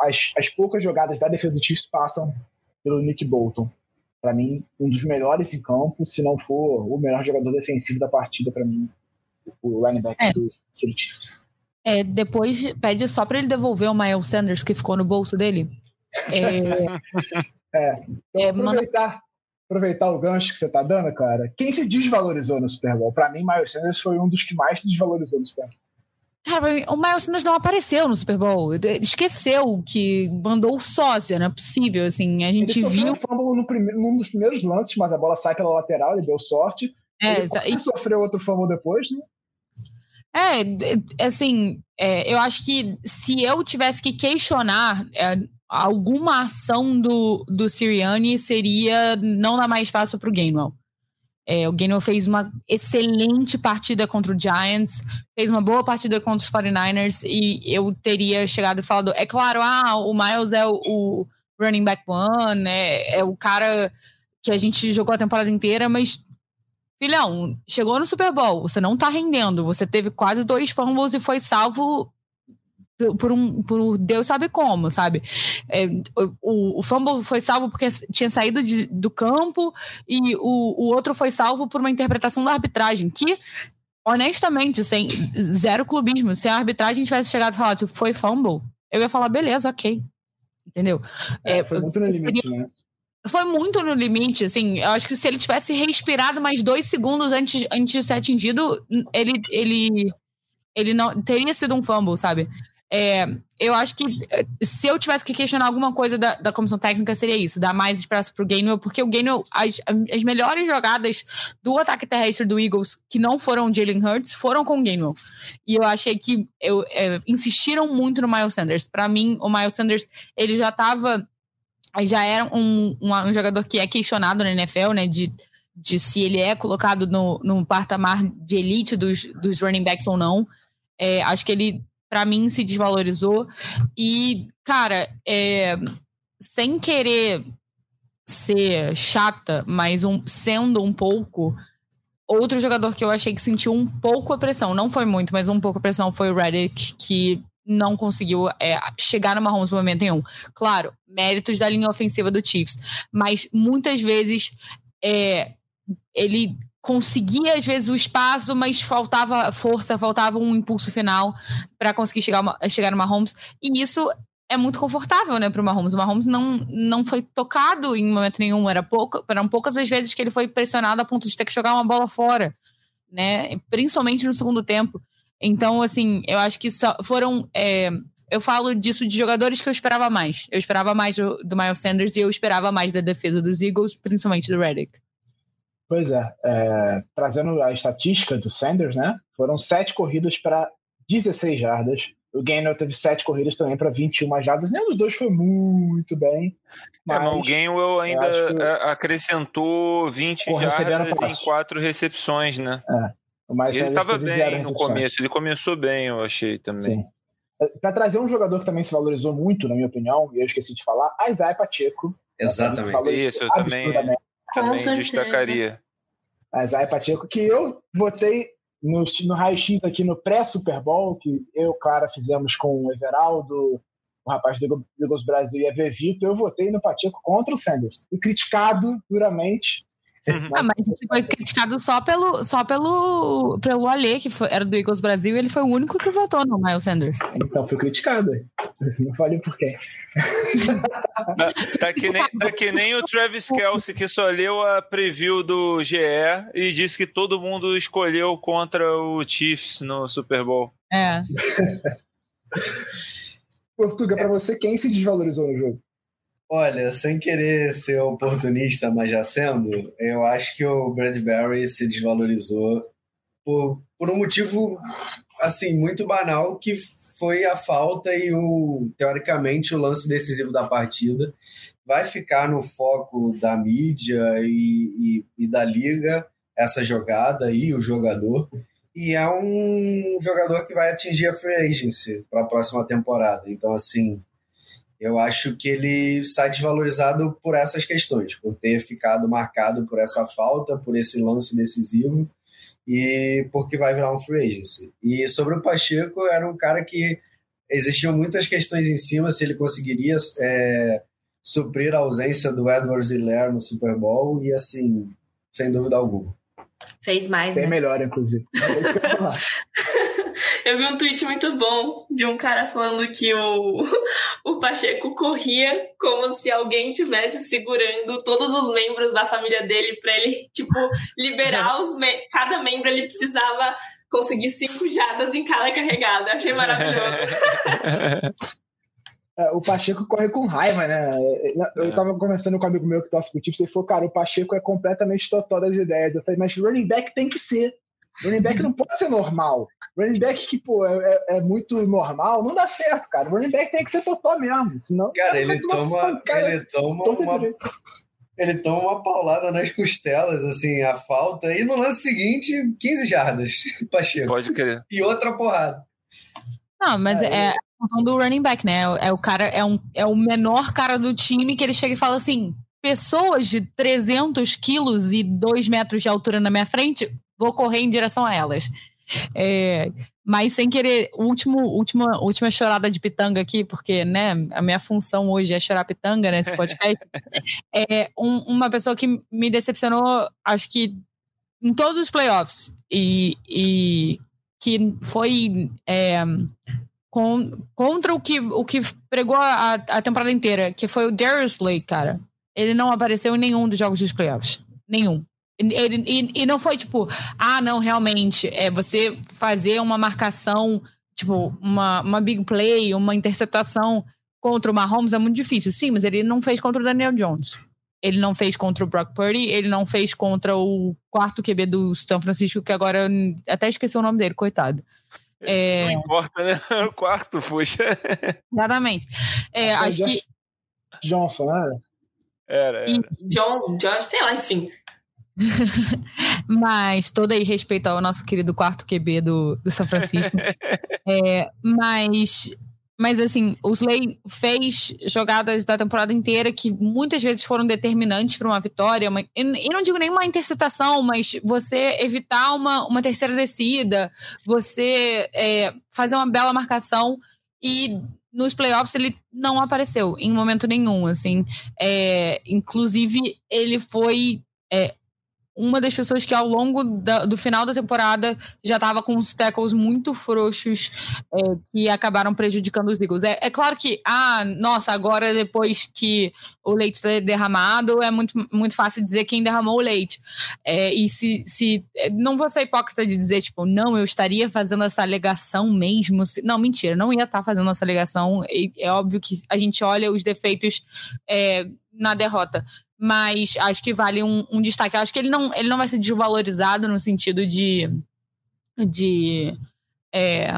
as, as poucas jogadas da defesa do Chiefs passam pelo Nick Bolton. Para mim, um dos melhores em campo, se não for o melhor jogador defensivo da partida, para mim, o linebacker é. do City Chiefs. É, depois pede só para ele devolver o Miles Sanders que ficou no bolso dele. É, é, é aproveitar, aproveitar o gancho que você tá dando, cara, quem se desvalorizou no Super Bowl? Pra mim, Miles Sanders foi um dos que mais se desvalorizou no Super Bowl. Cara, o Miles Sanders não apareceu no Super Bowl. Esqueceu que mandou o sócio, não é possível, assim, a gente ele viu... um fumble no prime... num dos primeiros lances, mas a bola sai pela lateral, ele deu sorte. É, ele e... sofreu outro fumble depois, né? É, assim, é, eu acho que se eu tivesse que questionar é, alguma ação do, do Siriani seria não dar mais espaço para o Gainwell. É, o Gainwell fez uma excelente partida contra o Giants, fez uma boa partida contra os 49ers e eu teria chegado e falado, é claro, ah, o Miles é o, o running back one, é, é o cara que a gente jogou a temporada inteira, mas filhão, chegou no Super Bowl, você não tá rendendo, você teve quase dois fumbles e foi salvo por um por Deus sabe como, sabe? É, o, o fumble foi salvo porque tinha saído de, do campo e o, o outro foi salvo por uma interpretação da arbitragem que honestamente, sem zero clubismo, se a arbitragem tivesse chegado e falado foi fumble, eu ia falar beleza, ok, entendeu? É, é, foi muito no limite, né? Foi muito no limite, assim. Eu acho que se ele tivesse respirado mais dois segundos antes, antes de ser atingido, ele, ele, ele não teria sido um fumble, sabe? É, eu acho que eh, se eu tivesse que questionar alguma coisa da, da comissão técnica, seria isso: dar mais espaço pro Gainwell, porque o Gainwell, as, as melhores jogadas do ataque terrestre do Eagles, que não foram Jalen Hurts, foram com o Gainwell. E eu achei que eu, é, insistiram muito no Miles Sanders. Para mim, o Miles Sanders, ele já estava já era um, um, um, jogador que é questionado na NFL, né? De, de se ele é colocado no, no patamar de elite dos, dos running backs ou não. É, acho que ele para mim se desvalorizou. E, cara, é, sem querer ser chata, mas um, sendo um pouco. Outro jogador que eu achei que sentiu um pouco a pressão, não foi muito, mas um pouco a pressão foi o Reddick, que não conseguiu é, chegar no Mahomes no momento nenhum. Claro, méritos da linha ofensiva do Chiefs, mas muitas vezes é, ele conseguia às vezes o espaço, mas faltava força, faltava um impulso final para conseguir chegar, chegar no Mahomes. E isso é muito confortável, né, para o Mahomes. O Mahomes não, não foi tocado em momento nenhum. Era pouco, eram poucas as vezes que ele foi pressionado a ponto de ter que jogar uma bola fora, né? Principalmente no segundo tempo. Então, assim, eu acho que foram. É, eu falo disso de jogadores que eu esperava mais. Eu esperava mais do, do Miles Sanders e eu esperava mais da defesa dos Eagles, principalmente do Reddick. Pois é, é, trazendo a estatística do Sanders, né? Foram sete corridas para 16 jardas. O Gainwell teve sete corridas também para 21 jardas. Nenhum dos dois foi muito bem. Mas, é, mas o Gainwell ainda acrescentou 20 jardas em quatro recepções, né? É. Mas ele estava bem no começo, ele começou bem, eu achei também. Sim. É, para trazer um jogador que também se valorizou muito, na minha opinião, e eu esqueci de falar, Isaiah Pacheco. Exatamente. Isso, eu também também destacaria. A Isaiah Pacheco, que eu votei no, no raio-x aqui no pré-Super Bowl, que eu, Clara, fizemos com o Everaldo, o rapaz do Eagles Brasil e a Vevito, eu votei no Pacheco contra o Sanders. E criticado duramente. Ah, mas você foi criticado só pelo, só pelo, pelo Alê, que foi, era do Eagles Brasil, e ele foi o único que votou no Miles Sanders. Então fui criticado. Não falei por quê. Tá, tá, que nem, tá que nem o Travis Kelsey, que só leu a preview do GE e disse que todo mundo escolheu contra o Chiefs no Super Bowl. É. Portuga, para você, quem se desvalorizou no jogo? Olha, sem querer ser oportunista, mas já sendo, eu acho que o Bradbury se desvalorizou por, por um motivo assim muito banal que foi a falta e o teoricamente o lance decisivo da partida. Vai ficar no foco da mídia e, e, e da liga essa jogada e o jogador e é um jogador que vai atingir a free agency para a próxima temporada. Então assim eu acho que ele sai desvalorizado por essas questões, por ter ficado marcado por essa falta, por esse lance decisivo e porque vai virar um free agency. E sobre o Pacheco, era um cara que existiam muitas questões em cima se ele conseguiria é, suprir a ausência do Edwards Hiller no Super Bowl e assim, sem dúvida alguma. Fez mais, Bem né? melhor, inclusive. Eu vi um tweet muito bom de um cara falando que o, o Pacheco corria como se alguém tivesse segurando todos os membros da família dele para ele, tipo, liberar os. Me cada membro ele precisava conseguir cinco jadas em cada carregada. achei maravilhoso. É, o Pacheco corre com raiva, né? Eu tava conversando com um amigo meu que torce pro Chiefs, ele falou, cara, o Pacheco é completamente totó das ideias. Eu falei, mas running back tem que ser. Running back não pode ser normal. Running back que, pô, é, é, muito normal, não dá certo, cara. Running back tem que ser totó mesmo, senão... Cara, ele toma, ele toma uma... Ele toma uma paulada nas costelas, assim, a falta, e no lance seguinte, 15 jardas, Pacheco. Pode crer. E outra porrada. Não, mas é, é a função do running back, né? É o cara, é, um, é o menor cara do time que ele chega e fala assim: pessoas de 300 quilos e 2 metros de altura na minha frente, vou correr em direção a elas. É, mas sem querer, último, última, última chorada de pitanga aqui, porque né, a minha função hoje é chorar pitanga nesse podcast. é um, uma pessoa que me decepcionou, acho que em todos os playoffs, e, e que foi é, com, contra o que, o que pregou a, a temporada inteira, que foi o Darius Slay, cara. Ele não apareceu em nenhum dos jogos dos playoffs. Nenhum. Ele, e, e, não foi tipo, ah, não, realmente, é você fazer uma marcação tipo, uma, uma big play, uma interceptação contra o Mahomes é muito difícil. Sim, mas ele não fez contra o Daniel Jones. Ele não fez contra o Brock Purdy, ele não fez contra o quarto QB do São Francisco, que agora até esqueci o nome dele, coitado. É... Não importa, né? O quarto, puxa. Exatamente. É, acho que. Johnson, né? Era. era. E... John, George, sei lá, enfim. mas todo aí respeito ao nosso querido quarto QB do, do São Francisco. é, mas mas assim, o Slay fez jogadas da temporada inteira que muitas vezes foram determinantes para uma vitória. Uma, e não digo nenhuma interceptação, mas você evitar uma, uma terceira descida, você é, fazer uma bela marcação e nos playoffs ele não apareceu em momento nenhum, assim. É, inclusive, ele foi é, uma das pessoas que ao longo da, do final da temporada já estava com os tackles muito frouxos é, que acabaram prejudicando os Eagles. É, é, claro que, ah, nossa, agora depois que o leite está derramado, é muito, muito fácil dizer quem derramou o leite. É, e se, se. Não vou ser hipócrita de dizer, tipo, não, eu estaria fazendo essa alegação mesmo. Se, não, mentira, não ia estar tá fazendo essa alegação. É, é óbvio que a gente olha os defeitos é, na derrota mas acho que vale um, um destaque. Acho que ele não, ele não vai ser desvalorizado no sentido de, de é,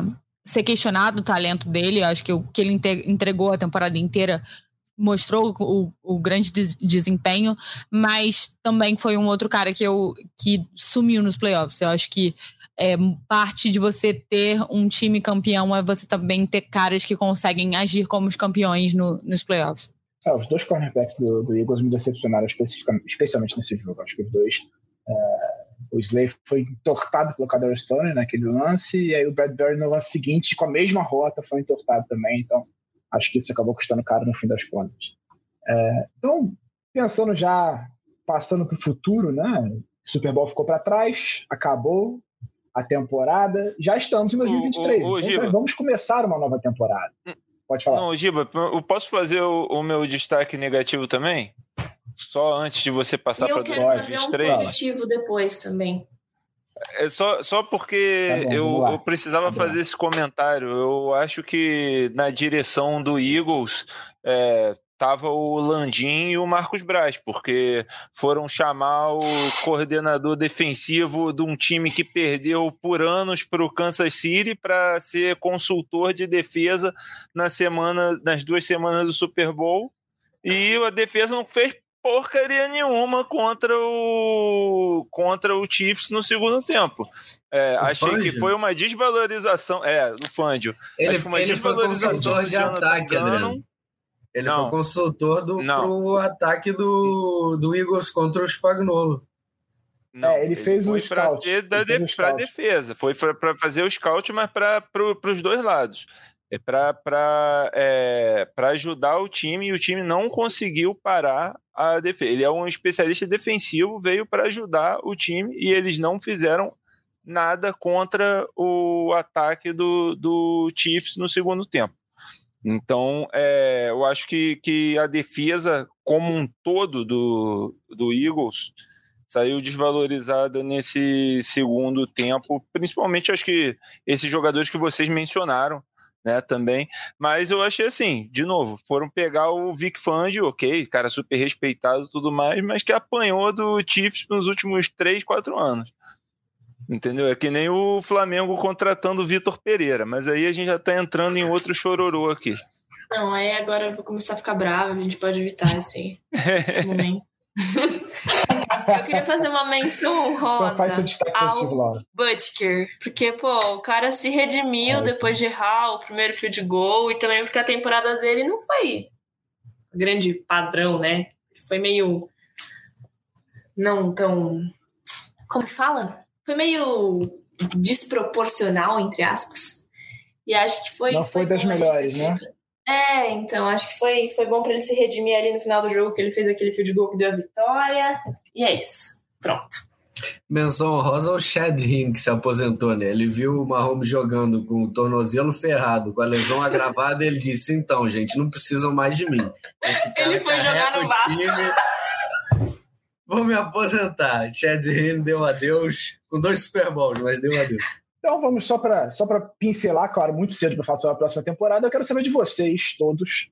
ser questionado o talento dele. Acho que o que ele entregou a temporada inteira mostrou o, o grande des desempenho, mas também foi um outro cara que eu que sumiu nos playoffs. Eu acho que é, parte de você ter um time campeão é você também ter caras que conseguem agir como os campeões no, nos playoffs. É, os dois cornerbacks do, do Eagles me decepcionaram especialmente nesse jogo. Acho que os dois. É, o Slay foi entortado pelo Cadero Stone naquele lance, e aí o Bradbury no lance seguinte, com a mesma rota, foi entortado também. Então, acho que isso acabou custando caro no fim das contas. É, então, pensando já, passando para o futuro, né? Super Bowl ficou para trás, acabou a temporada, já estamos em 2023. O, o, o, então, vamos começar uma nova temporada. Pode falar. Não, Giba, eu posso fazer o, o meu destaque negativo também? Só antes de você passar para 2023? Eu quero fazer um positivo depois também. É só, só porque tá bom, eu, eu, precisava fazer esse comentário. Eu acho que na direção do Eagles é, tava o Landim e o Marcos Braz, porque foram chamar o coordenador defensivo de um time que perdeu por anos para o Kansas City para ser consultor de defesa na semana, nas duas semanas do Super Bowl. E a defesa não fez porcaria nenhuma contra o contra o Chiefs no segundo tempo. É, achei Fangio? que foi uma desvalorização. É, o Fangio. Ele, foi uma ele desvalorização foi de ataque, Adriano. Ele não. foi consultor do pro ataque do, do Eagles contra o Spagnolo. Não, é, ele, fez o scout. Para de, a defesa, foi para fazer o scout, mas para pro, os dois lados. É para é, ajudar o time e o time não conseguiu parar a defesa. Ele é um especialista defensivo, veio para ajudar o time e eles não fizeram nada contra o ataque do, do Chiefs no segundo tempo. Então, é, eu acho que, que a defesa como um todo do, do Eagles saiu desvalorizada nesse segundo tempo, principalmente acho que esses jogadores que vocês mencionaram, né, também. Mas eu achei assim, de novo, foram pegar o Vic Fangio, ok, cara super respeitado e tudo mais, mas que apanhou do Chiefs nos últimos três, quatro anos. Entendeu? É que nem o Flamengo contratando o Vitor Pereira, mas aí a gente já tá entrando em outro chororô aqui. Não, aí agora eu vou começar a ficar brava, a gente pode evitar esse, esse momento. eu queria fazer uma menção rosa então ao Butker, porque, pô, o cara se redimiu é, depois de errar o primeiro field goal e também porque a temporada dele não foi grande padrão, né? Foi meio não tão como que fala? Foi meio desproporcional, entre aspas. E acho que foi. Não foi, foi das melhores, né? É, então, acho que foi, foi bom para ele se redimir ali no final do jogo, que ele fez aquele field goal que deu a vitória. E é isso. Pronto. Menção rosa ao Chad Hinn, que se aposentou, né? Ele viu o Mahomes jogando com o tornozelo ferrado, com a lesão agravada, e ele disse: então, gente, não precisam mais de mim. ele foi jogar no Vasco. Vou me aposentar. Chad Hinn deu adeus com dois Super Bowls, mas deu adeus. Então vamos só para só pincelar, claro, muito cedo para falar sobre a próxima temporada. Eu quero saber de vocês todos.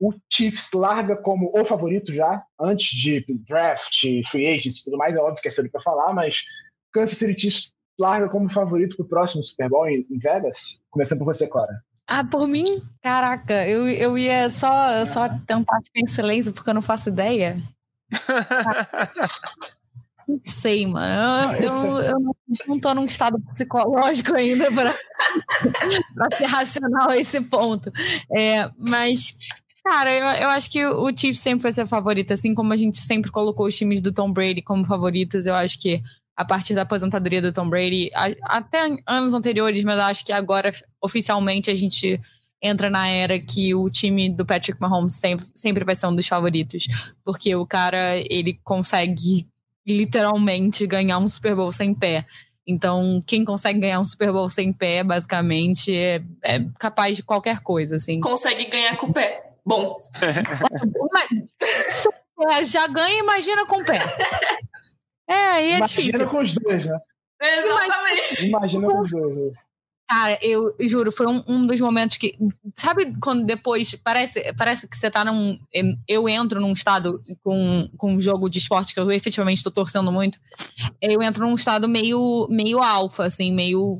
O Chiefs larga como o favorito já, antes de draft, free agents e tudo mais. É óbvio que é cedo para falar, mas Kansas City Chiefs larga como favorito para o próximo Super Bowl em, em, Vegas? Começando por você, Clara. Ah, por mim? Caraca, eu, eu ia só, só tentar ficar em silêncio porque eu não faço ideia. Não sei, mano. Eu, eu, eu não tô num estado psicológico ainda para ser racional a esse ponto. É, mas, cara, eu, eu acho que o Chiefs sempre vai ser favorito, assim como a gente sempre colocou os times do Tom Brady como favoritos. Eu acho que a partir da aposentadoria do Tom Brady, a, até anos anteriores, mas acho que agora oficialmente a gente entra na era que o time do Patrick Mahomes sempre, sempre vai ser um dos favoritos, porque o cara ele consegue literalmente ganhar um Super Bowl sem pé. Então, quem consegue ganhar um Super Bowl sem pé, basicamente, é, é capaz de qualquer coisa, assim. Consegue ganhar com o pé. Bom. já ganha, imagina com o pé. É, aí é imagina difícil. Imagina com os dois, né? Exatamente. Imagina com os dois. Cara, eu juro, foi um, um, dos momentos que. Sabe quando depois. Parece, parece que você tá num. Eu entro num estado com, com um jogo de esporte que eu efetivamente estou torcendo muito. Eu entro num estado meio, meio alfa, assim, meio.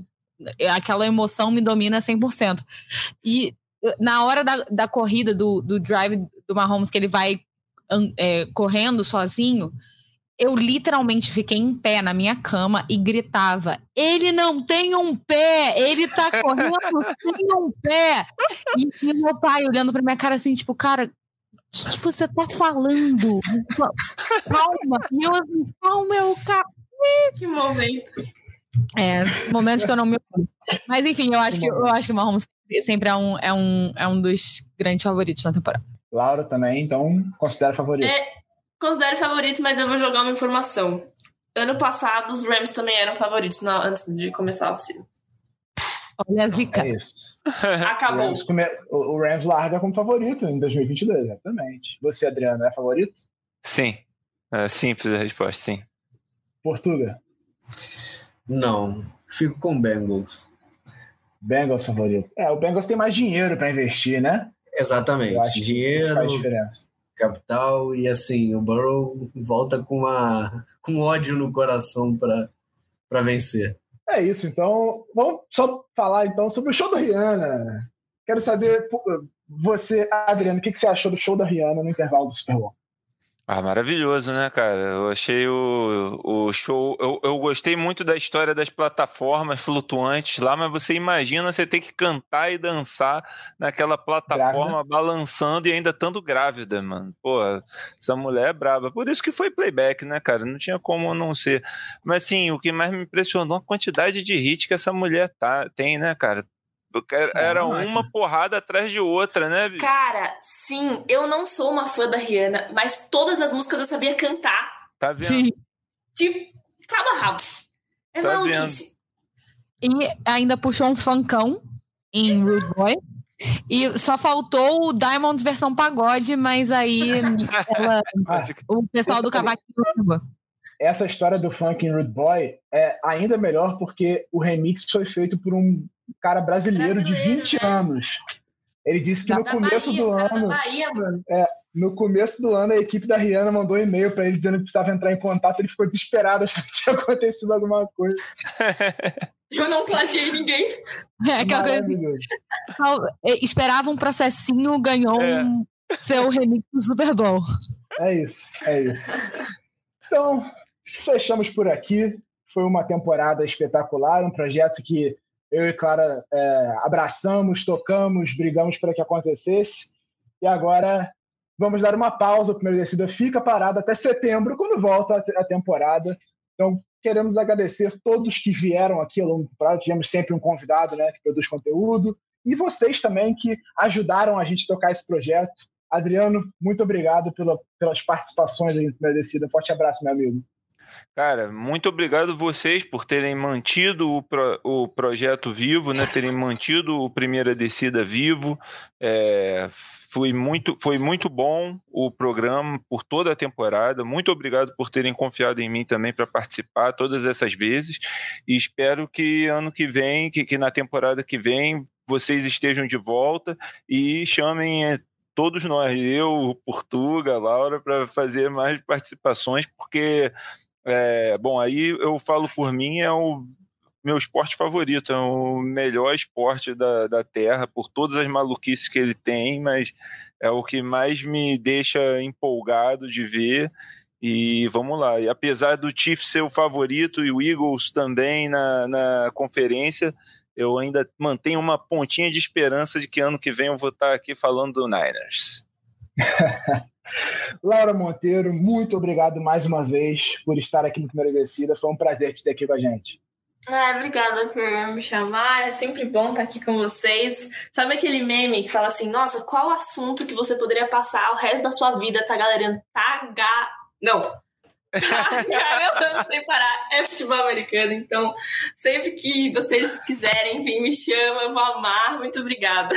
Aquela emoção me domina 100%. E na hora da, da corrida, do, do drive do Mahomes, que ele vai é, correndo sozinho eu literalmente fiquei em pé na minha cama e gritava: Ele não tem um pé! Ele tá correndo sem um pé! E, e meu pai olhando pra minha cara assim, tipo, cara, o que, que, você tá falando? Calma! E eu assim, calma, eu! Que momento! É, momentos que eu não me. Mas enfim, eu acho que, eu acho que o Mahomes sempre é um, é, um, é um dos grandes favoritos na temporada. Laura também, então considera favorito. É, Considero favorito, mas eu vou jogar uma informação. Ano passado, os Rams também eram favoritos na, antes de começar a oficina. Olha a zica. É isso. Acabou. O Rams, come... o Rams larga como favorito em 2022, exatamente. Você, Adriano, é favorito? Sim. É simples a resposta, sim. Portuga? Não. Fico com Bengals. Bengals favorito. É, o Bengals tem mais dinheiro para investir, né? Exatamente. Dinheiro. faz diferença capital e assim o Burrow volta com uma com ódio no coração para vencer. É isso, então vamos só falar então sobre o show da Rihanna. Quero saber você, Adriano, o que você achou do show da Rihanna no intervalo do Super Bowl? Ah, maravilhoso, né, cara? Eu achei o, o show. Eu, eu gostei muito da história das plataformas flutuantes lá, mas você imagina você ter que cantar e dançar naquela plataforma grávida. balançando e ainda estando grávida, mano. Pô, essa mulher é braba. Por isso que foi playback, né, cara? Não tinha como não ser. Mas assim, o que mais me impressionou a quantidade de hits que essa mulher tá, tem, né, cara? Era uma porrada atrás de outra, né, bicho? Cara, sim, eu não sou uma fã da Rihanna, mas todas as músicas eu sabia cantar. Tá vendo? Sim. Tipo, cabo rabo. É tá maluquice. Vendo? E ainda puxou um funkão em Rude Boy. E só faltou o Diamonds versão pagode, mas aí ela, o pessoal do cavaquinho essa história do funk em Rude Boy é ainda melhor porque o remix foi feito por um cara brasileiro, brasileiro de 20 né? anos. Ele disse que da no começo Bahia, do ano. Bahia, é, no começo do ano, a equipe da Rihanna mandou um e-mail para ele dizendo que precisava entrar em contato. Ele ficou desesperado, achando que tinha acontecido alguma coisa. Eu não plagiei ninguém. É, aquela coisa. É, esperava um processinho, ganhou é. um seu remix do Super Bowl. É isso, é isso. Então, fechamos por aqui. Foi uma temporada espetacular, um projeto que eu e Clara é, abraçamos, tocamos, brigamos para que acontecesse. E agora vamos dar uma pausa. O primeiro descida fica parado até setembro, quando volta a temporada. Então, queremos agradecer todos que vieram aqui ao longo do temporada. Tivemos sempre um convidado né, que produz conteúdo. E vocês também que ajudaram a gente a tocar esse projeto. Adriano, muito obrigado pela, pelas participações aí no primeiro descida. Forte abraço, meu amigo. Cara, muito obrigado vocês por terem mantido o, pro, o projeto vivo, né? Terem mantido o Primeira Descida vivo. É, foi, muito, foi muito bom o programa por toda a temporada. Muito obrigado por terem confiado em mim também para participar todas essas vezes. E espero que ano que vem, que, que na temporada que vem, vocês estejam de volta e chamem é, todos nós, eu, Portuga, Laura, para fazer mais participações, porque é, bom, aí eu falo por mim, é o meu esporte favorito, é o melhor esporte da, da Terra, por todas as maluquices que ele tem, mas é o que mais me deixa empolgado de ver. E vamos lá. E apesar do Chiefs ser o favorito e o Eagles também na, na conferência, eu ainda mantenho uma pontinha de esperança de que ano que vem eu vou estar aqui falando do Niners. Laura Monteiro, muito obrigado mais uma vez por estar aqui no Primeira Descida. Foi um prazer te ter aqui com a gente. Ah, obrigada por me chamar. É sempre bom estar aqui com vocês. Sabe aquele meme que fala assim: nossa, qual assunto que você poderia passar o resto da sua vida, tá, galera? Tá, Não. Tá sem parar. É futebol americano. Então, sempre que vocês quiserem vir, me chama. Eu vou amar. Muito obrigada.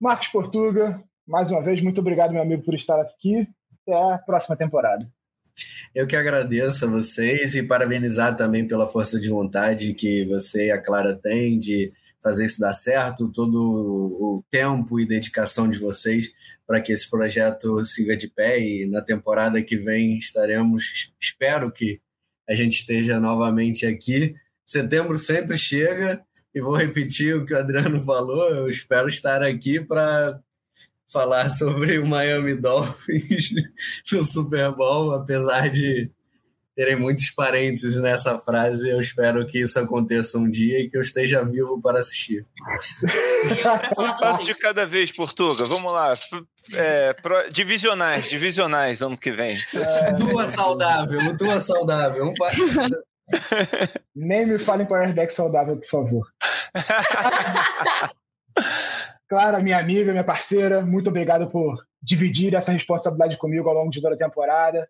Marcos Portuga, mais uma vez, muito obrigado, meu amigo, por estar aqui. Até a próxima temporada. Eu que agradeço a vocês e parabenizar também pela força de vontade que você e a Clara têm de fazer isso dar certo, todo o tempo e dedicação de vocês para que esse projeto siga de pé e na temporada que vem estaremos, espero que a gente esteja novamente aqui. Setembro sempre chega e vou repetir o que o Adriano falou, eu espero estar aqui para falar sobre o Miami Dolphins no Super Bowl, apesar de terem muitos parentes nessa frase. Eu espero que isso aconteça um dia e que eu esteja vivo para assistir. Um passo de cada vez, Portuga. Vamos lá. É, pro, divisionais, divisionais ano que vem. É... Tua saudável, tua saudável. Um passo Nem me fale em quarterback saudável, por favor. Clara, minha amiga, minha parceira, muito obrigado por dividir essa responsabilidade comigo ao longo de toda a temporada.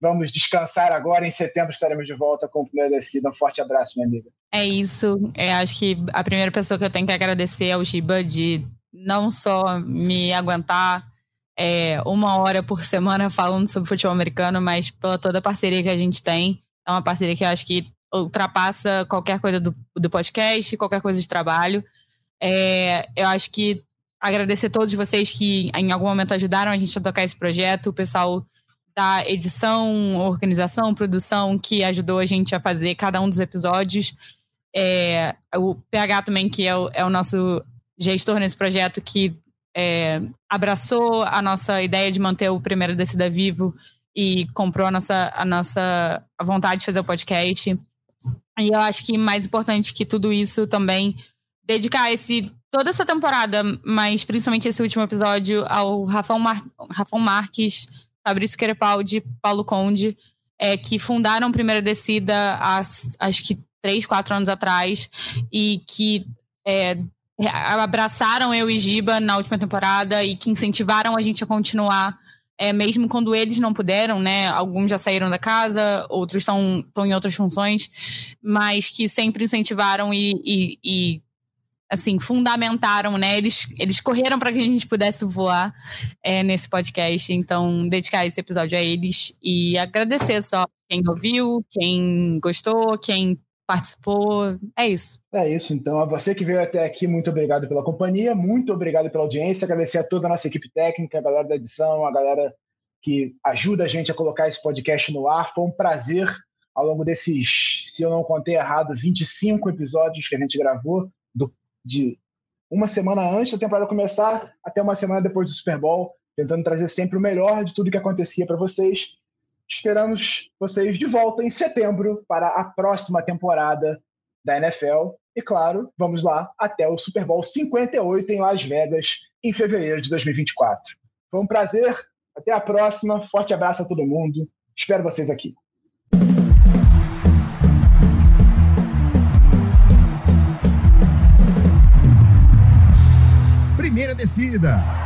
Vamos descansar agora. Em setembro estaremos de volta com o primeiro descida. Um forte abraço, minha amiga. É isso. É, acho que a primeira pessoa que eu tenho que agradecer é o Giba de não só me aguentar é, uma hora por semana falando sobre futebol americano, mas pela toda a parceria que a gente tem. É uma parceria que eu acho que ultrapassa qualquer coisa do, do podcast, qualquer coisa de trabalho. É, eu acho que agradecer a todos vocês que em algum momento ajudaram a gente a tocar esse projeto, o pessoal da edição, organização, produção que ajudou a gente a fazer cada um dos episódios. É, o PH também, que é o, é o nosso gestor nesse projeto, que é, abraçou a nossa ideia de manter o Primeiro Descida vivo e comprou a nossa, a nossa vontade de fazer o podcast. E eu acho que mais importante que tudo isso também dedicar esse toda essa temporada, mas principalmente esse último episódio, ao Rafael, Mar, Marques, Fabrício Querepaldi, Paulo Conde, é, que fundaram Primeira Descida há, acho que três, quatro anos atrás, e que é, abraçaram eu e Giba na última temporada e que incentivaram a gente a continuar, é, mesmo quando eles não puderam, né? Alguns já saíram da casa, outros estão em outras funções, mas que sempre incentivaram e, e, e assim, fundamentaram, né? Eles, eles correram para que a gente pudesse voar é, nesse podcast. Então, dedicar esse episódio a eles e agradecer só quem ouviu, quem gostou, quem participou. É isso. É isso. Então, a você que veio até aqui, muito obrigado pela companhia, muito obrigado pela audiência. Agradecer a toda a nossa equipe técnica, a galera da edição, a galera que ajuda a gente a colocar esse podcast no ar. Foi um prazer ao longo desses, se eu não contei errado, 25 episódios que a gente gravou de uma semana antes da temporada começar até uma semana depois do Super Bowl, tentando trazer sempre o melhor de tudo que acontecia para vocês. Esperamos vocês de volta em setembro para a próxima temporada da NFL. E claro, vamos lá até o Super Bowl 58 em Las Vegas, em fevereiro de 2024. Foi um prazer. Até a próxima. Forte abraço a todo mundo. Espero vocês aqui. Primeira descida.